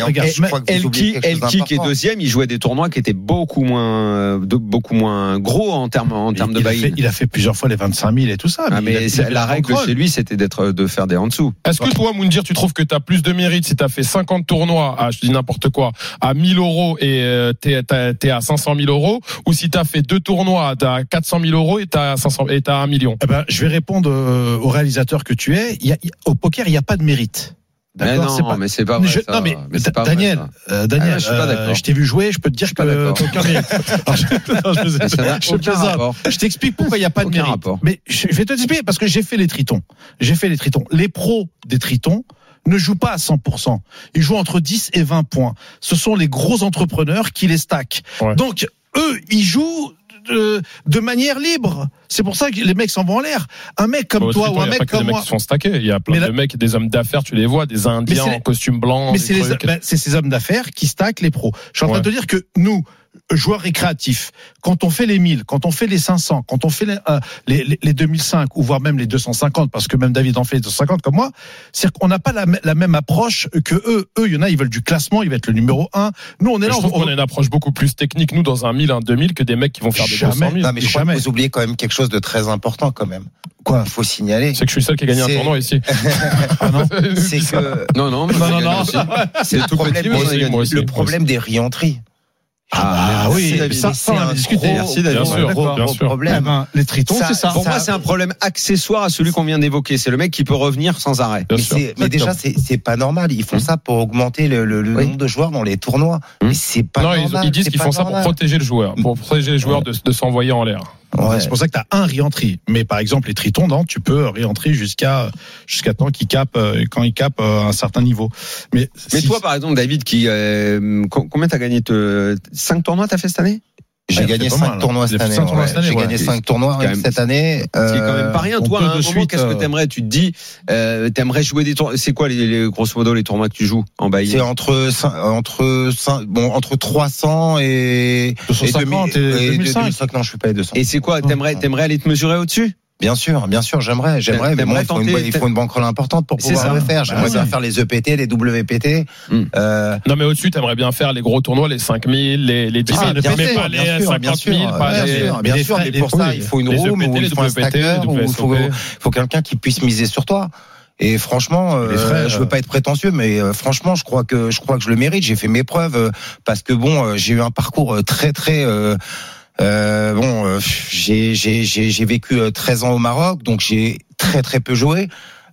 F: Elki, Elki qui est deuxième, il jouait des tournois qui étaient beaucoup moins, de- beaucoup moins gros en termes, en termes de
E: fait, il a fait plusieurs fois les 25 000 et tout ça.
F: Ah, mais la règle chez lui, c'était d'être, de faire des en dessous.
G: Est-ce que toi, Moundir, tu trouves que tu as plus de mérite si tu as fait 50 tournois à, je dis n'importe quoi, à 1000 euros et euh, t'es, t'as- à 500 000 euros, ou si tu as fait deux tournois à 400 000 euros et t'as 500 et t'as un million
E: Eh ben, je vais répondre euh, au réalisateur que tu es. Il y a- au poker, il n'y a pas de mérite.
F: Mais
E: D'accord,
F: non,
E: c'est pas-
F: mais c'est pas vrai.
E: Je-
F: ça.
E: non mais,
F: c'est pas
E: Daniel,
F: vrai,
E: euh, Daniel,
F: Ah, je suis pas
E: euh,
F: d'accord.
E: je t'ai vu jouer, je peux te dire que t'as aucun mérite. <laughs> Je- non, je t'explique pourquoi il n'y a pas de
F: Aucun
E: mérite.
F: rapport.
E: Mais je vais te expliquer parce que j'ai fait les tritons. J'ai fait les tritons. Les pros des tritons ne jouent pas à 100%. Ils jouent entre 10 et 20 points. Ce sont les gros entrepreneurs qui les stackent.
G: Ouais.
E: Donc, eux, ils jouent de, de manière libre. C'est pour ça que les mecs s'en vont en l'air. Un mec comme
G: Bah,
E: toi ou un
G: il y a
E: mec
G: que des
E: comme
G: mecs
E: moi.
G: qui sont stackés. Il y a plein de mecs, des hommes d'affaires, tu les vois, des Indiens en costume blanc.
E: Mais
G: des
E: c'est les- ces hommes d'affaires qui stackent les pros. Je suis en train
G: Ouais.
E: de te dire que nous, joueurs récréatifs, quand on fait les 1000, quand on fait les 500, quand on fait les, euh, les, les, les 2005 ou voire même les 250, parce que même David en fait les 250 comme moi, c'est qu'on n'a pas la, la même approche que eux. Eux, il y en a, ils veulent du classement, ils veulent être le numéro 1. Nous, on est
G: Mais
E: là,
G: je
E: on,
G: trouve qu'on
E: on-
G: a une approche beaucoup plus technique, nous, dans un 1000, un 2000, que des mecs qui vont faire des
E: Jamais.
G: 200 000.
H: Non, mais je crois que
E: Jamais.
H: vous oubliez quand même quelque chose de très important quand même.
E: Quoi
H: Il faut signaler.
G: C'est que je suis le seul qui a gagné un tournoi ici. <laughs>
E: Ah non
H: C'est que <laughs>
F: Non, non,
E: Non, non, non.
F: C'est
H: le
F: tout
H: problème,
F: on
G: aussi,
F: gagné.
G: moi aussi.
H: le problème des rienteries.
E: Ah,
F: merci,
E: oui,
F: David.
E: mais ça, ça, on en a
H: C'est
E: discuté.
F: Merci, David.
G: Bien sûr,
H: gros-
G: bien
H: gros
G: sûr.
H: Problème.
E: ben, les tritons,
H: Ça-
E: c'est ça.
F: Pour
H: Ça-
F: moi, c'est un problème accessoire à celui qu'on vient d'évoquer. C'est le mec qui peut revenir sans arrêt.
G: Bien
H: mais,
G: sûr.
H: c'est- mais déjà, c'est pas normal. Ils font ça pour augmenter le, le- le
F: Oui.
H: nombre de joueurs dans les tournois. Mais c'est pas
G: non, ils,
H: normal.
G: ils disent
H: c'est
G: qu'ils font ça pour protéger le joueur, pour protéger les joueurs de, de s'envoyer en l'air.
H: Ouais.
E: C'est pour ça que tu as un re-entry. Mais par exemple, les tritons, non, tu peux re-entry jusqu'à jusqu'à temps qu'ils capent euh, quand ils capent euh, un certain niveau. Mais,
F: Mais
E: si-
F: toi, par exemple, David, qui euh, co- combien t'as gagné te... 5 tournois t'as fait cette année?
H: J'ai
E: Ouais,
H: gagné
E: c'est pas
H: 5
E: mal,
H: tournois
E: hein.
H: cette année.
E: cinq tournois
H: ouais.
E: cette année,
H: J'ai
E: ouais.
H: gagné
F: Et
H: 5 tournois
F: quand
H: même cette année.
F: C'est quand même
H: Euh,
F: pas rien.
E: on
F: Toi, à un moment,
E: suite,
F: qu'est-ce que
E: euh,
F: t'aimerais Tu te dis, euh, t'aimerais jouer des tournois. C'est quoi les, les grosso modo les tournois que tu joues en bailli
H: C'est entre entre bon entre 300 et
E: 250 et,
H: et
E: 2005.
H: 2005 non je suis pas les 200.
F: Et c'est quoi T'aimerais, t'aimerais aller te mesurer au-dessus?
H: Bien sûr, bien sûr, j'aimerais, j'aimerais, mais bon, il faut, une, il faut une banquerolle importante pour pouvoir
F: ça.
H: le faire. J'aimerais
E: Bah
H: bien
E: oui.
H: faire les EPT, les WPT.
F: Hmm.
H: Euh,
G: Non, mais au-dessus, t'aimerais bien faire les gros tournois, les 5000, les, les 10 000,
H: Ah,
G: mais
H: bien
G: pas
H: sûr,
G: les
H: bien sûr,
G: 50
H: bien
G: 000,
H: sûr,
G: pas
H: bien
G: les-
H: sûr, bien
E: les
H: sûr, mais pour
E: les-
H: ça, il faut une
G: les
H: room
G: EPT,
H: ou il
G: les
H: faut un stacker ou
G: les
H: il faut, faut quelqu'un qui puisse miser sur toi. Et franchement, euh,
E: Les
H: je
E: euh,
H: veux pas être prétentieux, mais euh, franchement, je crois que je crois que je le mérite. J'ai fait mes preuves euh, parce que bon, euh, j'ai eu un parcours euh, très très euh, euh, bon. euh, j'ai j'ai j'ai j'ai vécu euh, 13 ans au Maroc, donc j'ai très très peu joué.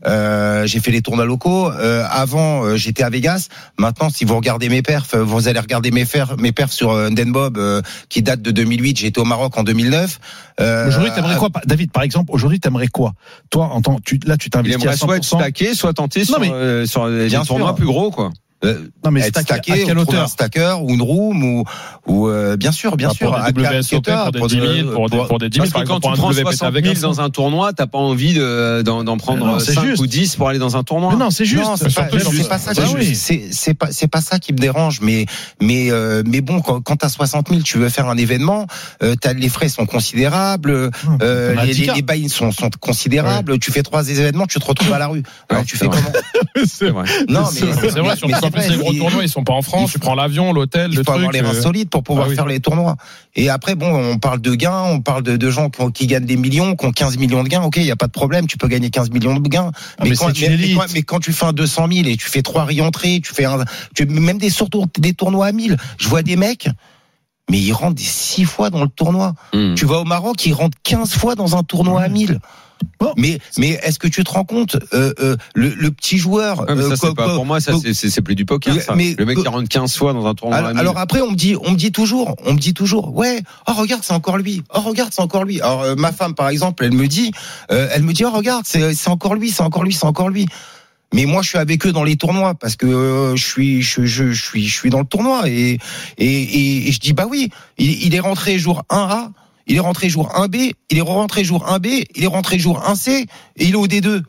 H: Euh, j'ai fait les tournois locaux. Euh, avant, euh, j'étais à Vegas. Maintenant, si vous regardez mes perfs, euh, vous allez regarder mes, fer- mes perfs sur euh, Den Bob, euh, qui date de 2008. J'étais au Maroc en 2009. Euh,
E: Aujourd'hui, t'aimerais quoi David, par exemple, aujourd'hui, t'aimerais quoi? Toi, en tant, tu, là, tu t'investis à
F: aimerait soit être
E: 100%.
F: stacké, soit tenter sur,
E: mais-
F: euh, sur
H: Bien
F: tournois plus gros, quoi.
H: Euh,
E: Non, mais
H: être
E: stacké, à
H: ou
E: quelle
H: trouver un
E: hauteur
H: stacker ou une room ou, ou euh, bien sûr, bien
G: Bah,
H: sûr,
G: pour
H: à
G: des WSOP, pour des 10 000, pour des, pour des 10 000,
F: Parce
G: par
F: que quand
G: exemple,
F: tu prends
G: WPT
F: 60
G: avec
F: 000
G: un
F: dans un tournoi, t'as pas envie de- d'en d'en
E: Mais
F: prendre
E: non, c'est
F: 5
E: juste.
F: ou 10 pour aller dans un tournoi.
E: Mais non, c'est juste.
H: Non, c'est pas, pas ça.
E: Bah oui.
H: C'est c'est pas c'est pas ça qui me dérange. Mais mais euh, mais bon, quand, quand t'as 60 000, tu veux faire un événement, euh, t'as les frais sont considérables, euh,
E: Hum,
H: les,
E: un
H: les,
E: handicap.
H: les bails sont sont considérables. Tu fais trois événements, tu te retrouves à la rue. Alors
F: Ouais,
H: tu fais comment? <laughs>
F: C'est vrai.
H: Non,
G: C'est vrai, les gros tournois, ils sont pas en France. Tu prends l'avion, l'hôtel,
H: il
G: le
H: faut
G: truc.
H: avoir les reins
G: euh,
H: solides pour pouvoir
G: ah
H: faire les tournois. Et après, bon, on parle de gains, on parle de, de gens qui, gagnent des millions, qui ont 15 millions de gains. Ok, il y a pas de problème, tu peux gagner 15 millions de gains.
E: Ah, mais
H: quand, mais- quand- mais quand tu fais un 200 000 et tu fais trois réentrées, tu fais un, tu, même des surtours, des tournois à 1000. Je vois des mecs, mais ils rentrent des six fois dans le tournoi.
F: Hmm.
H: Tu vas au Maroc, ils rentrent 15 fois dans un tournoi à 1000.
E: Bon.
H: Mais, mais est-ce que tu te rends compte, euh, euh, le, le petit joueur,
F: mais
H: euh,
F: ça, c'est
H: co-
F: pas, pour moi, ça, c'est- plus du poker. Ça.
H: mais-
F: le mec qui rentre 15 fois dans un tournoi.
H: alors, alors après, on me dit, on me dit toujours, on me dit toujours, ouais, oh regarde, c'est encore lui. Oh regarde, c'est encore lui. Alors euh, ma femme, par exemple, elle me dit, euh, elle me dit, oh regarde, c'est encore lui, c'est encore lui, c'est encore lui. Mais moi, je suis avec eux dans les tournois parce que euh, je suis, je, je, je suis, je suis dans le tournoi et et, et, je dis bah oui, il, il est rentré jour 1A, il est rentré jour 1B, il est rentré jour 1B, il est rentré jour 1C et il est au D2.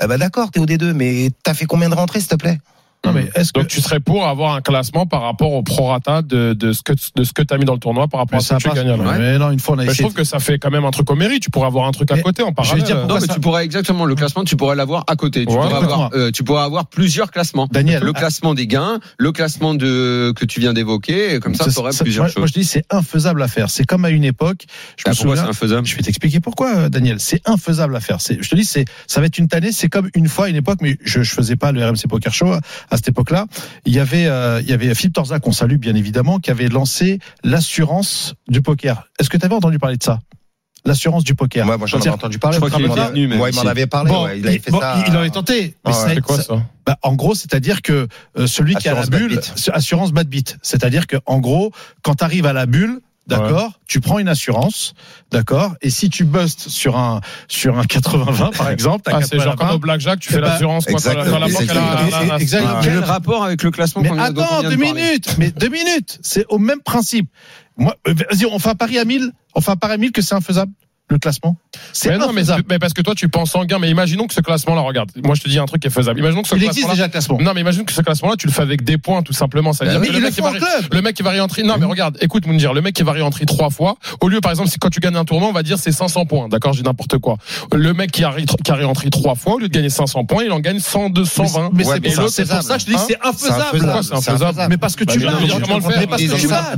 H: Ah bah d'accord, t'es au D2, mais t'as fait combien de rentrées, s'il te plaît?
E: Non, mais est-ce que
G: Donc tu serais pour avoir un classement par rapport au prorata de, de ce que de ce que t'as mis dans le tournoi par rapport
E: Mais
G: à ce
E: ça
G: que tu gagnes.
F: Ouais.
E: Mais non, une fois on a
G: Mais je trouve que ça fait quand même un truc au mérite. Tu pourrais avoir un truc à
E: Mais
G: côté en
E: je
G: parallèle.
E: dire
F: Non, mais
E: ça-
F: tu pourrais exactement le classement, tu pourrais l'avoir à côté. Tu,
G: Ouais,
F: pourrais avoir, euh, tu pourrais avoir plusieurs classements.
E: Daniel,
F: Le classement des gains, le classement de que tu viens d'évoquer, comme ça,
E: ça-
F: tu aurais plusieurs
E: moi,
F: choses.
E: moi, je dis c'est infaisable à faire. C'est comme à une époque. Je
F: Ah,
E: me
F: pourquoi c'est
E: souviens.
F: infaisable?
E: Je vais t'expliquer pourquoi, euh, Daniel. C'est infaisable à faire. C'est, je te dis, c'est, ça va être une tannée. C'est comme une fois, à une époque, mais je, je faisais pas le RMC Poker Show à, cette époque-là. Il y avait, euh, il y avait Philippe Torza qu'on salue bien évidemment, qui avait lancé l'assurance du poker. Est-ce que tu avais entendu parler de ça? L'assurance du poker.
H: Ouais, moi j'en ai
E: C'est-à-dire-
H: entendu parler.
F: Je crois qu'il
H: Il m'en
F: venu,
H: Ouais, il m'en avait parlé.
E: Bon,
H: ouais, il avait fait
E: bon,
H: ça.
E: il en avait tenté. Mais
H: Ah ouais.
E: ça-
G: C'est quoi
E: ça- bah, en gros, c'est-à-dire que euh, celui qui a la
H: Assurance bad
E: bulle, assurance bad beat. C'est-à-dire que en gros, quand tu arrives à la bulle, d'accord, tu prends une assurance, d'accord, et si tu bustes sur un sur un 80-20 par exemple, t'as
G: Ah, c'est genre comme
E: 80-20,
G: au blackjack, tu fais
E: ben,
G: l'assurance quoi, quand la- la banque
E: exactement. Exactement.
F: Quel rapport avec le classement
E: Mais attends,
F: de
E: deux minutes, mais deux minutes, c'est au même principe. Moi, euh, vas-y, on fait un pari à 1000, on fait un pari à 1000 que c'est infaisable le classement. C'est
G: Mais non, mais, mais parce que toi tu penses en gain. Mais imaginons que ce classement-là, regarde, moi je te dis un truc qui est faisable. Imaginons que ce
E: Il existe déjà le classement.
G: Non, mais imagine que ce classement-là, tu le fais avec des points, tout simplement. Ça veut dire
E: Mais
G: que
E: ils
G: le mec qui va le mec qui va réentrer. Non, mais regarde, écoute, Mounir, le mec qui va réentrer trois fois, au lieu, par exemple, si quand tu gagnes un tournoi, on va dire c'est 500 points. D'accord, j'ai n'importe quoi. Le mec qui a, qui a réentré trois fois, au lieu de gagner 500 points, il en gagne 100, 220.
E: Mais c'est
H: mais
E: pour, ça-
H: c'est
E: c'est pour ça que je te dis que c'est infaisable.
G: Pourquoi c'est infaisable
E: Mais parce que
G: Bah,
E: tu vas, mais parce que tu
H: vas,
E: vas.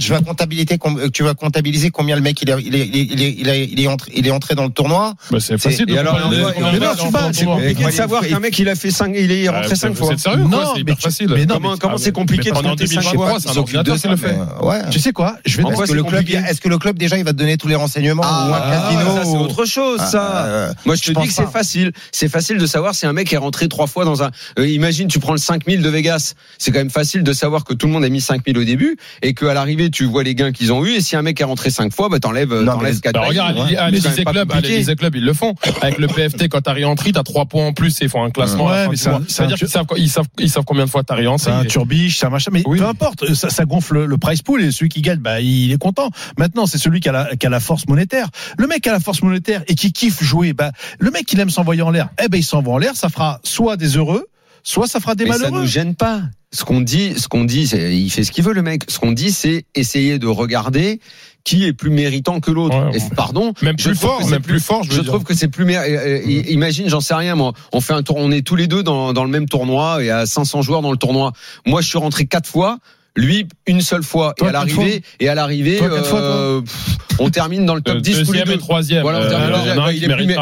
H: tu vas comptabiliser, combien le mec il est, il est, il est, il est, il est, il est entré, il est entré dans le tournoi.
G: Bah, c'est facile de
F: Et alors,
G: comparer
F: on voit-
G: combien
F: on
G: de
F: voit-
G: mecs
F: tu
G: dans
F: vas-
G: un
F: c'est compliqué de savoir qu'un mec il a fait 5 il est
G: Ah,
F: rentré
G: c'est-
F: 5 fois.
G: C'est sérieux
E: Non,
G: C'est hyper
E: mais
G: facile.
E: mais non,
F: Comment
E: mais-
F: comment
E: ah,
F: c'est compliqué de compter 5
G: 2023,
F: fois
G: c'est un ordinateur qui le fait.
E: Tu sais quoi Je vais
H: Est-ce que,
F: c'est
H: le club, déjà il va te donner tous les renseignements ou un
F: Ah,
H: casino
F: ça c'est
H: ou-
F: autre chose
H: Ah,
F: ça.
H: euh,
F: Moi je te dis que c'est
H: pas.
F: facile. C'est facile de savoir si un mec est rentré trois fois dans un. Euh, imagine tu prends le 5000 de Vegas. C'est quand même facile de savoir que tout le monde a mis 5000 au début et qu'à l'arrivée tu vois les gains qu'ils ont eu et si un mec est rentré cinq fois bah t'enlèves
H: Non,
F: t'enlèves
H: mais-
F: quatre
G: Bah,
F: bails.
G: regarde,
H: Ouais.
G: Ali-
E: Mais
G: Ali
F: quand même
G: Disney
F: pas
G: Club,
F: compliqué.
G: les Disney Club, ils le font. Avec le PFT, quand t'as réentré, t'as trois points en plus et ils font un classement.
E: Ouais, mais
G: Ça veut
E: un
G: dire qu'ils savent, ils savent, ils savent combien de fois t'as réentré.
E: C'est un turbiche, c'est un machin, mais
G: Oui.
E: peu importe, ça, ça gonfle le price pool et celui qui gagne, bah, il est content. Maintenant, c'est celui qui a, la, qui a la force monétaire. Le mec qui a la force monétaire et qui kiffe jouer, bah, le mec qui aime s'envoyer en l'air, eh ben, il s'envoie en l'air, ça fera soit des heureux, soit ça fera des
F: Mais ça
E: malheureux.
F: nous gêne pas. Ce qu'on dit, ce qu'on dit, c'est, il fait ce qu'il veut le mec. Ce qu'on dit, c'est essayer de regarder qui est plus méritant que l'autre.
G: Ouais,
F: Et
G: ouais.
F: pardon.
G: Même plus fort, même plus fort, je veux
F: Je
G: dire.
F: trouve que c'est plus mér- euh, euh, Imagine, j'en sais rien moi. On fait un tour, on est tous les deux dans, dans le même tournoi et à 500 joueurs dans le tournoi. Moi, je suis rentré quatre fois. Lui, une seule fois.
E: Toi,
F: et à l'arrivée, et à l'arrivée, euh, on termine dans le top
G: Euh,
F: 10 tous les
G: Deuxième
F: deux.
G: et troisième.
F: Voilà, on
G: Euh,
F: termine
G: alors,
F: deuxième.
G: il
F: est plus,
G: mérite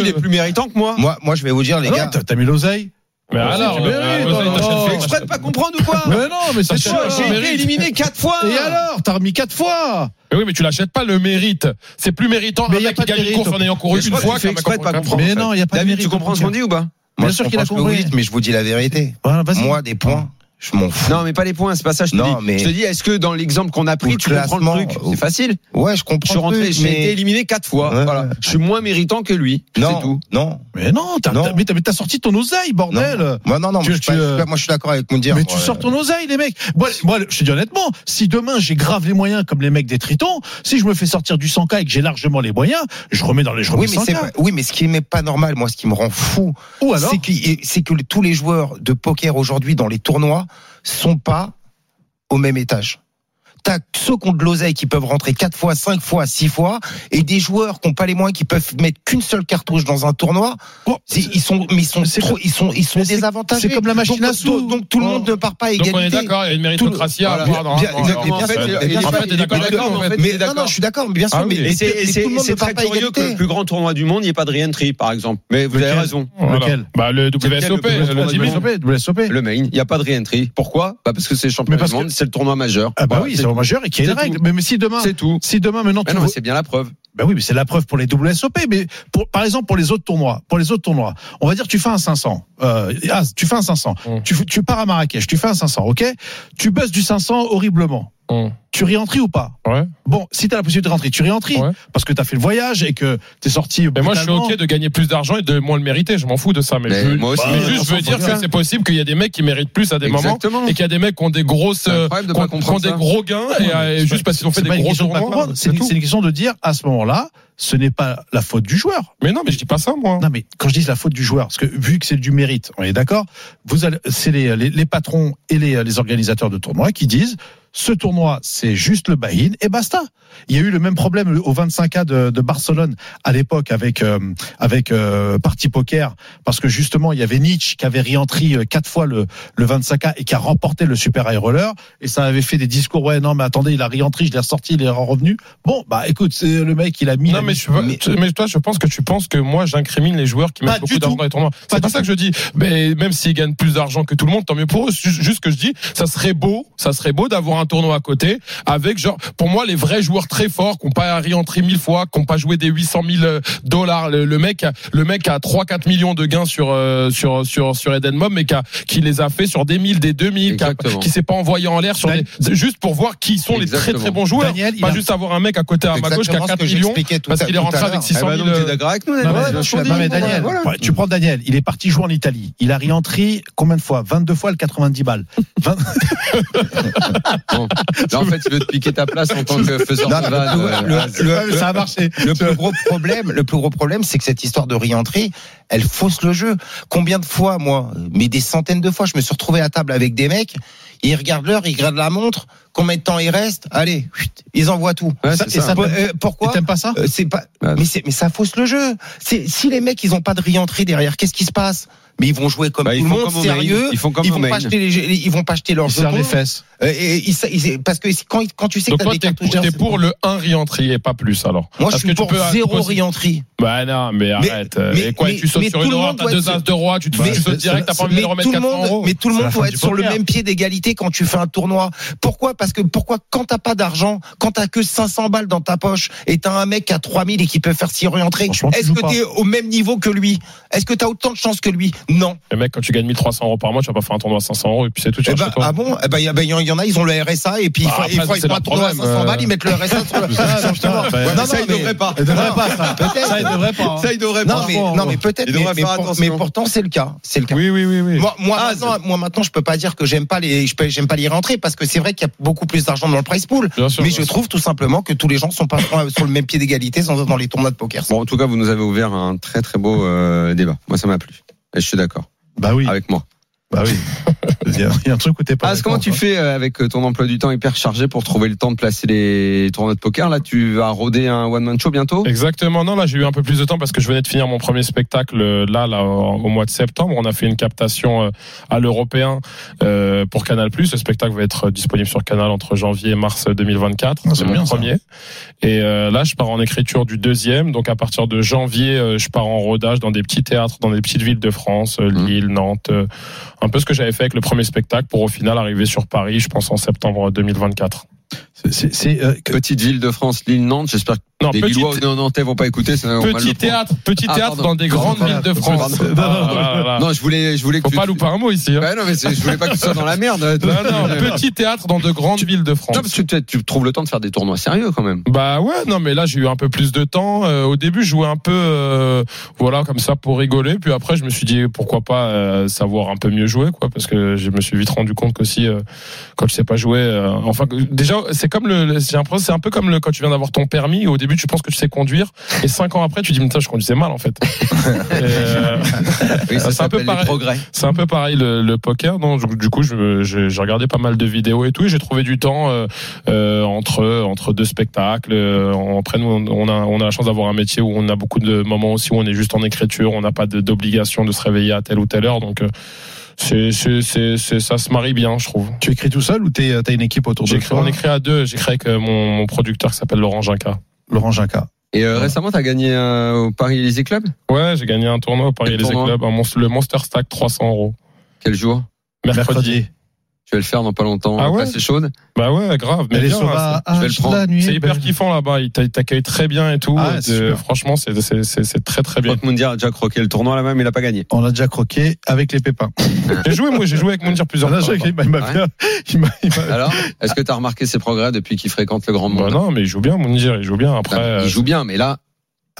F: il est méritant que moi.
H: Moi, moi, je vais vous dire, les
E: Ah non,
H: gars.
E: t'as t'as mis l'oseille.
G: Mais alors, fait
F: Fais exprès de pas comprendre ou quoi
E: Mais non, mais c'est
G: pas,
F: J'ai été éliminé quatre fois.
E: Et alors, t'as remis quatre fois.
G: Mais oui, mais tu l'achètes pas le mérite. C'est plus méritant
E: Mais
G: un mec qui gagne une
E: mérite.
G: course en ayant couru une fois qu'un mec
F: de pas comprendre.
E: Mais non, il y a pas de
F: David,
E: mérite.
F: tu comprends ce qu'on dit ou pas
E: Bien sûr qu'il a compris.
H: mais je vous dis la vérité. Moi, des points, je m'en fous.
F: Non, mais pas les points, c'est pas ça. Je te
H: Non,
F: dis.
H: mais-
F: Je te dis, est-ce que dans l'exemple qu'on a pris, tu comprends le truc C'est facile.
H: Ouais, je comprends.
F: Je suis rentré, j'ai
H: mais-
F: été éliminé quatre fois.
H: Ouais,
F: voilà. Je suis moins méritant que lui. C'est
H: Non,
F: tout.
H: non.
E: Mais non, t'as, mais t'as, sorti ton oseille, bordel.
H: non. Moi, non, non,
E: Tu-
H: moi, je suis
E: tu, euh,
H: moi, je suis d'accord avec Moundir.
E: Mais
H: moi,
E: tu sors
H: euh,
E: ton oseille, les mecs. Moi, moi, je te dis honnêtement, si demain j'ai grave les moyens comme les mecs des Tritons, si je me fais sortir du 100K et que j'ai largement les moyens, je remets dans les je remets
H: Oui, mais c'est
E: 100K.
H: pas- oui, mais ce qui n'est pas normal, moi, ce qui me rend fou, c'est que tous les joueurs de poker aujourd'hui dans les tournois sont pas au même étage. T'as ceux qui ont de l'oseille qui peuvent rentrer quatre fois, cinq fois, six fois, et des joueurs qui n'ont pas les moyens qui peuvent mettre qu'une seule cartouche dans un tournoi. Ils sont, mais ils sont
E: c'est
H: trop, ils sont, ils sont désavantagés.
E: c'est comme la machine
H: donc,
E: à sous.
H: donc, donc tout le monde ne part pas à
G: Donc on est d'accord, il y a une méritocratie à avoir dans en fait, d'accord,
F: Mais
H: non, je suis d'accord, bien sûr,
G: Ah
H: mais,
F: c'est, très curieux que le plus grand tournoi du monde, il n'y ait pas de re-entry, par exemple. Mais vous avez raison.
E: Lequel
G: Bah, le WSOP,
F: Lequel,
G: le.
E: WSOP.
F: Le main, il n'y a pas de re-entry. Pourquoi? Bah Parce que c'est le championnat
E: Mais parce
F: du monde, c'est le tournoi majeur.
E: Ah bah oui,
F: c'est.
E: Majeur et qui est
F: C'est
E: les règles.
F: tout.
E: Mais, mais si demain,
F: C'est tout.
E: si demain maintenant
F: Mais
E: tu
F: non,
E: vois-
F: c'est bien la preuve.
E: Bah oui, mais c'est la preuve pour les WSOP. Mais pour, par exemple, pour les autres tournois, pour les autres tournois, on va dire tu fais un 500. Euh, ah, tu fais un 500.
G: Mm.
E: Tu, pars à Marrakech, tu fais un 500, ok? Tu bosses du 500 horriblement.
G: Mm.
E: Tu réentries ou pas?
G: Ouais.
E: Bon, si tu as la possibilité de rentrer, tu réentries
G: Ouais.
E: parce que tu as fait le voyage et que tu es sorti.
G: Mais moi, je suis. OK de gagner plus d'argent et de moins le mériter. Je m'en fous de ça. Mais,
F: Mais
G: je,
F: moi aussi.
G: mais
E: Bah,
G: juste, je veux
E: on
G: dire que c'est possible qu'il y a des mecs qui méritent plus à des moments
F: Exactement.
G: et qu'il y a des mecs qui ont des grosses,
F: de
G: qui ont, qui ont
F: comprendre
G: des gros gains et, euh, et juste parce qu'ils ont fait des gros tournois. c'est
E: une question de dire à ce moment-là, là ce n'est pas la faute du joueur.
G: Mais non, mais je dis pas ça, moi.
E: Non, mais quand je dis la faute du joueur, parce que vu que c'est du mérite, on est d'accord, vous c'est les, les, les patrons et les, les organisateurs de tournois qui disent ce tournoi, c'est juste le buy-in et basta. Il y a eu le même problème au 25K de, de Barcelone à l'époque avec euh, avec euh, Party Poker parce que justement il y avait Nietzsche qui avait réentri euh, quatre fois le le 25K et qui a remporté le Super High Roller et ça avait fait des discours ouais non mais attendez il a réentré je l'ai ressorti il est revenu bon bah écoute c'est le mec il a mis
G: Non, mais, je, mais, mais toi, je pense que tu penses que moi, j'incrimine les joueurs qui mettent beaucoup d'argent dans les tournois. C'est pas ça que je dis. Mais même s'ils gagnent plus d'argent que tout le monde, tant mieux pour eux. Juste que je dis, ça serait beau, ça serait beau d'avoir un tournoi à côté avec genre, pour moi, les vrais joueurs très forts qui n'ont pas réentré mille fois, qui n'ont pas joué des 800 000 dollars. Le, le mec, a- le mec a 3-4 millions de gains sur euh, sur sur sur Eden Mob, mais qui, a- qui les a fait sur des 1000, des 2000, qui, a-
F: Exactement.
G: qui s'est pas envoyé en l'air sur des, juste pour voir qui sont les très très bons joueurs.
E: Daniel,
G: pas
E: a-
G: juste avoir un mec à côté à ma gauche qui a
H: Exactement ce
G: 4
H: que
G: millions parce qu'il est rentré avec
H: l'heure.
G: 600
F: Eh ben
G: 000.
F: donc, t'es d'accord avec nous, Daniel
E: Non, mais je suis
H: suis
E: non, mais Daniel,
H: voilà.
E: tu prends Daniel, il est parti jouer en Italie. Il a réentré combien de fois? 22 fois le 90 balles. <laughs> 20
F: Bon. Là, en fait, il veut te piquer ta place en tant que <laughs> faiseur
H: Non,
F: de euh,
E: Ouais, ça a marché.
H: Le plus gros problème, le plus gros problème, c'est que cette histoire de réentrée, elle fausse le jeu. Combien de fois, moi, mais des centaines de fois, je me suis retrouvé à table avec des mecs, ils regardent l'heure, ils regardent la montre, combien de temps il reste, allez, ils envoient tout.
F: Ouais,
E: Ça- et
F: ça.
H: euh, pourquoi?
E: T'aimes pas ça?
H: Euh, c'est pas
F: Ouais.
H: mais c'est mais ça fausse le jeu. Si les mecs ils ont pas de réentrée derrière qu'est-ce qui se passe? Mais ils vont jouer comme
F: Bah,
H: tout
F: ils
H: le monde sérieux.
F: Ils font comme
H: ils vont pas acheter les ils vont pas acheter leurs
E: Il serre les fesses.
H: Euh, et, ils- ils- parce que quand quand tu sais
G: Donc
H: que t'as des cartouches
G: pour, t'es pour le 1 re-entry et pas plus alors.
H: moi je
G: Parce
H: suis
G: que tu
H: pour
G: peux-
H: zéro
G: tu peux-
H: réentrée
G: Bah non, mais arrête.
H: mais-
G: et quoi,
H: mais-
G: tu sautes sur une roi, t'as deux as de roi, tu te
H: Mais
G: tu sautes direct, t'as pas envie de remettre
H: tout le
G: 400
H: monde,
G: euros.
H: mais tout le monde doit être sur le même pied d'égalité quand tu fais un tournoi. Pourquoi? Parce que pourquoi quand t'as pas d'argent, quand t'as que 500 balles dans ta poche et t'as un mec qui a 3000 et qui peut faire six réentrées,
E: Franchement, tu
H: est-ce que t'es au même niveau que lui Est-ce que t'as autant de chance que lui? Non.
G: Les mecs, quand tu gagnes 1300 euros par mois, tu vas pas faire un tournoi à 500 euros et puis c'est tout. tu
H: Eh ben, ah bon? Eh ben, il y, ben, il y en a, ils ont le RSA et puis il
G: Ah,
H: faut,
G: après,
H: il faut,
G: ça,
H: il
G: c'est
H: faut un tournoi à
G: problème,
H: 500
G: euh.
H: balles, ils mettent le RSA sur le. <laughs> Justement. Non, non,
F: ça, il
H: mais-
F: devrait pas.
E: Il devrait
H: Non,
E: pas ça.
H: peut-être.
E: Ça, il devrait pas. hein.
F: Ça, il devrait
H: Non,
F: pas.
H: mais, non, mais peut-être,
F: Il
H: mais, pourtant, c'est le cas. C'est le cas.
G: Oui, oui, oui, oui.
H: Moi, moi,
F: Ah,
H: maintenant, moi, maintenant, je peux pas dire que j'aime pas les, j'aime pas les rentrer parce que c'est vrai qu'il y a beaucoup plus d'argent dans le price pool.
G: Sûr,
H: mais je
G: sûr.
H: trouve tout simplement que tous les gens sont pas sur le même pied d'égalité dans, dans les tournois de poker.
F: Bon, en tout cas, vous nous avez ouvert un très très beau euh, débat. Moi, ça m'a plu. Et je suis d'accord
E: Bah oui.
F: avec moi.
E: Bah oui. <laughs> Il y a il y a un truc où t'es pas.
F: Ah, comment tu
E: quoi.
F: fais euh, avec ton emploi du temps hyper chargé pour trouver le temps de placer les tournois de poker? Là, tu vas roder un one man show bientôt?
G: Exactement. Non, là, j'ai eu un peu plus de temps parce que je venais de finir mon premier spectacle euh, là, là, au mois de septembre. On a fait une captation euh, à l'européen euh, pour Canal+. Le spectacle va être disponible sur Canal entre janvier et mars 2024.
E: Ah, c'est
G: mon
E: bien, ça.
G: premier. Et euh, là, je pars en écriture du deuxième. Donc, à partir de janvier, euh, je pars en rodage dans des petits théâtres, dans des petites villes de France, euh,
F: Mmh.
G: Lille, Nantes. euh, un peu ce que j'avais fait avec le premier spectacle pour au final arriver sur Paris, je pense en septembre 2024.
E: C'est- euh, que-
F: Petite ville de France, Lille, Nantes. J'espère que
G: Non,
F: les
G: petit,
F: Lillois ou Nantais vont pas écouter.
G: petit théâtre, petit
F: Ah,
G: théâtre dans des grandes villes de. France. Là, là, là.
F: Non, je voulais, je voulais que
G: Faut
F: tu.
G: pas louper un mot ici. Hein.
F: Ouais, non, mais je voulais pas que tu sois dans la merde. <laughs>
G: Non, non, <laughs> petit théâtre dans de grandes villes de France.
F: Non, parce que tu, tu trouves le temps de faire des tournois sérieux quand même.
G: Bah ouais, non, mais là j'ai eu un peu plus de temps. Euh, au début, je jouais un peu, euh, voilà, comme ça pour rigoler. Puis après, je me suis dit pourquoi pas euh, savoir un peu mieux jouer, quoi, parce que je me suis vite rendu compte qu'aussi euh, quand tu sais pas jouer, euh, enfin que- déjà c'est comme le, j'ai l'impression c'est un peu comme le, quand tu viens d'avoir ton permis. Au début, tu penses que tu sais conduire, et cinq ans après, tu dis mais putain, je conduisais mal en fait. <laughs> Euh,
F: Oui,
G: C'est un peu pareil. C'est un peu pareil le, le poker. Donc du- coup, j'ai regardé pas mal de vidéos et tout, et j'ai trouvé du temps euh, euh, entre entre deux spectacles. Euh, Après, nous, on a on a la chance d'avoir un métier où on a beaucoup de moments aussi où on est juste en écriture, on n'a pas de- d'obligation de se réveiller à telle ou telle heure. Donc euh, c'est c'est c'est c'est- ça se marie bien, je trouve.
E: tu écris tout seul ou t'es- euh, t'as une équipe autour de
G: J'écris,
E: toi
G: on écrit à deux. J'écris avec euh, mon, mon producteur qui s'appelle Laurent Jinca.
E: Laurent Jacquat.
F: Et euh, récemment, t'as gagné euh, au Paris Élysée Club?
G: Ouais, j'ai gagné un tournoi au Paris
F: Quel
G: Élysée Club, un monstre- le Monster Stack 300 euros.
F: Quel jour?
G: Mercredi.
F: Tu vas le faire dans pas longtemps.
G: Ah ouais
F: C'est chaude.
G: Bah ouais, grave. Mais
E: est
G: bien,
E: la
F: je vais le prendre.
E: la.
G: C'est hyper kiffant là-bas. Ils t'a- ils t'accueillent très bien et tout.
E: Ah, super.
G: franchement, c'est c'est- c'est c'est très très
F: Je
G: bien.
F: Moundir a déjà croqué le tournoi là-bas, mais il a pas gagné.
E: On a déjà croqué avec les pépins. <laughs>
G: J'ai joué moi, j'ai joué avec Moundir plusieurs
E: On a
G: fois.
E: il m'a
F: Ouais.
E: bien- il m'a- il m'a-
F: Alors, est-ce que t'as remarqué ses progrès depuis qu'il fréquente le grand
G: Bah
F: monde
G: non, mais il joue bien, Moundir, il joue bien. Après,
F: Non,
G: euh,
F: Il joue bien, mais là,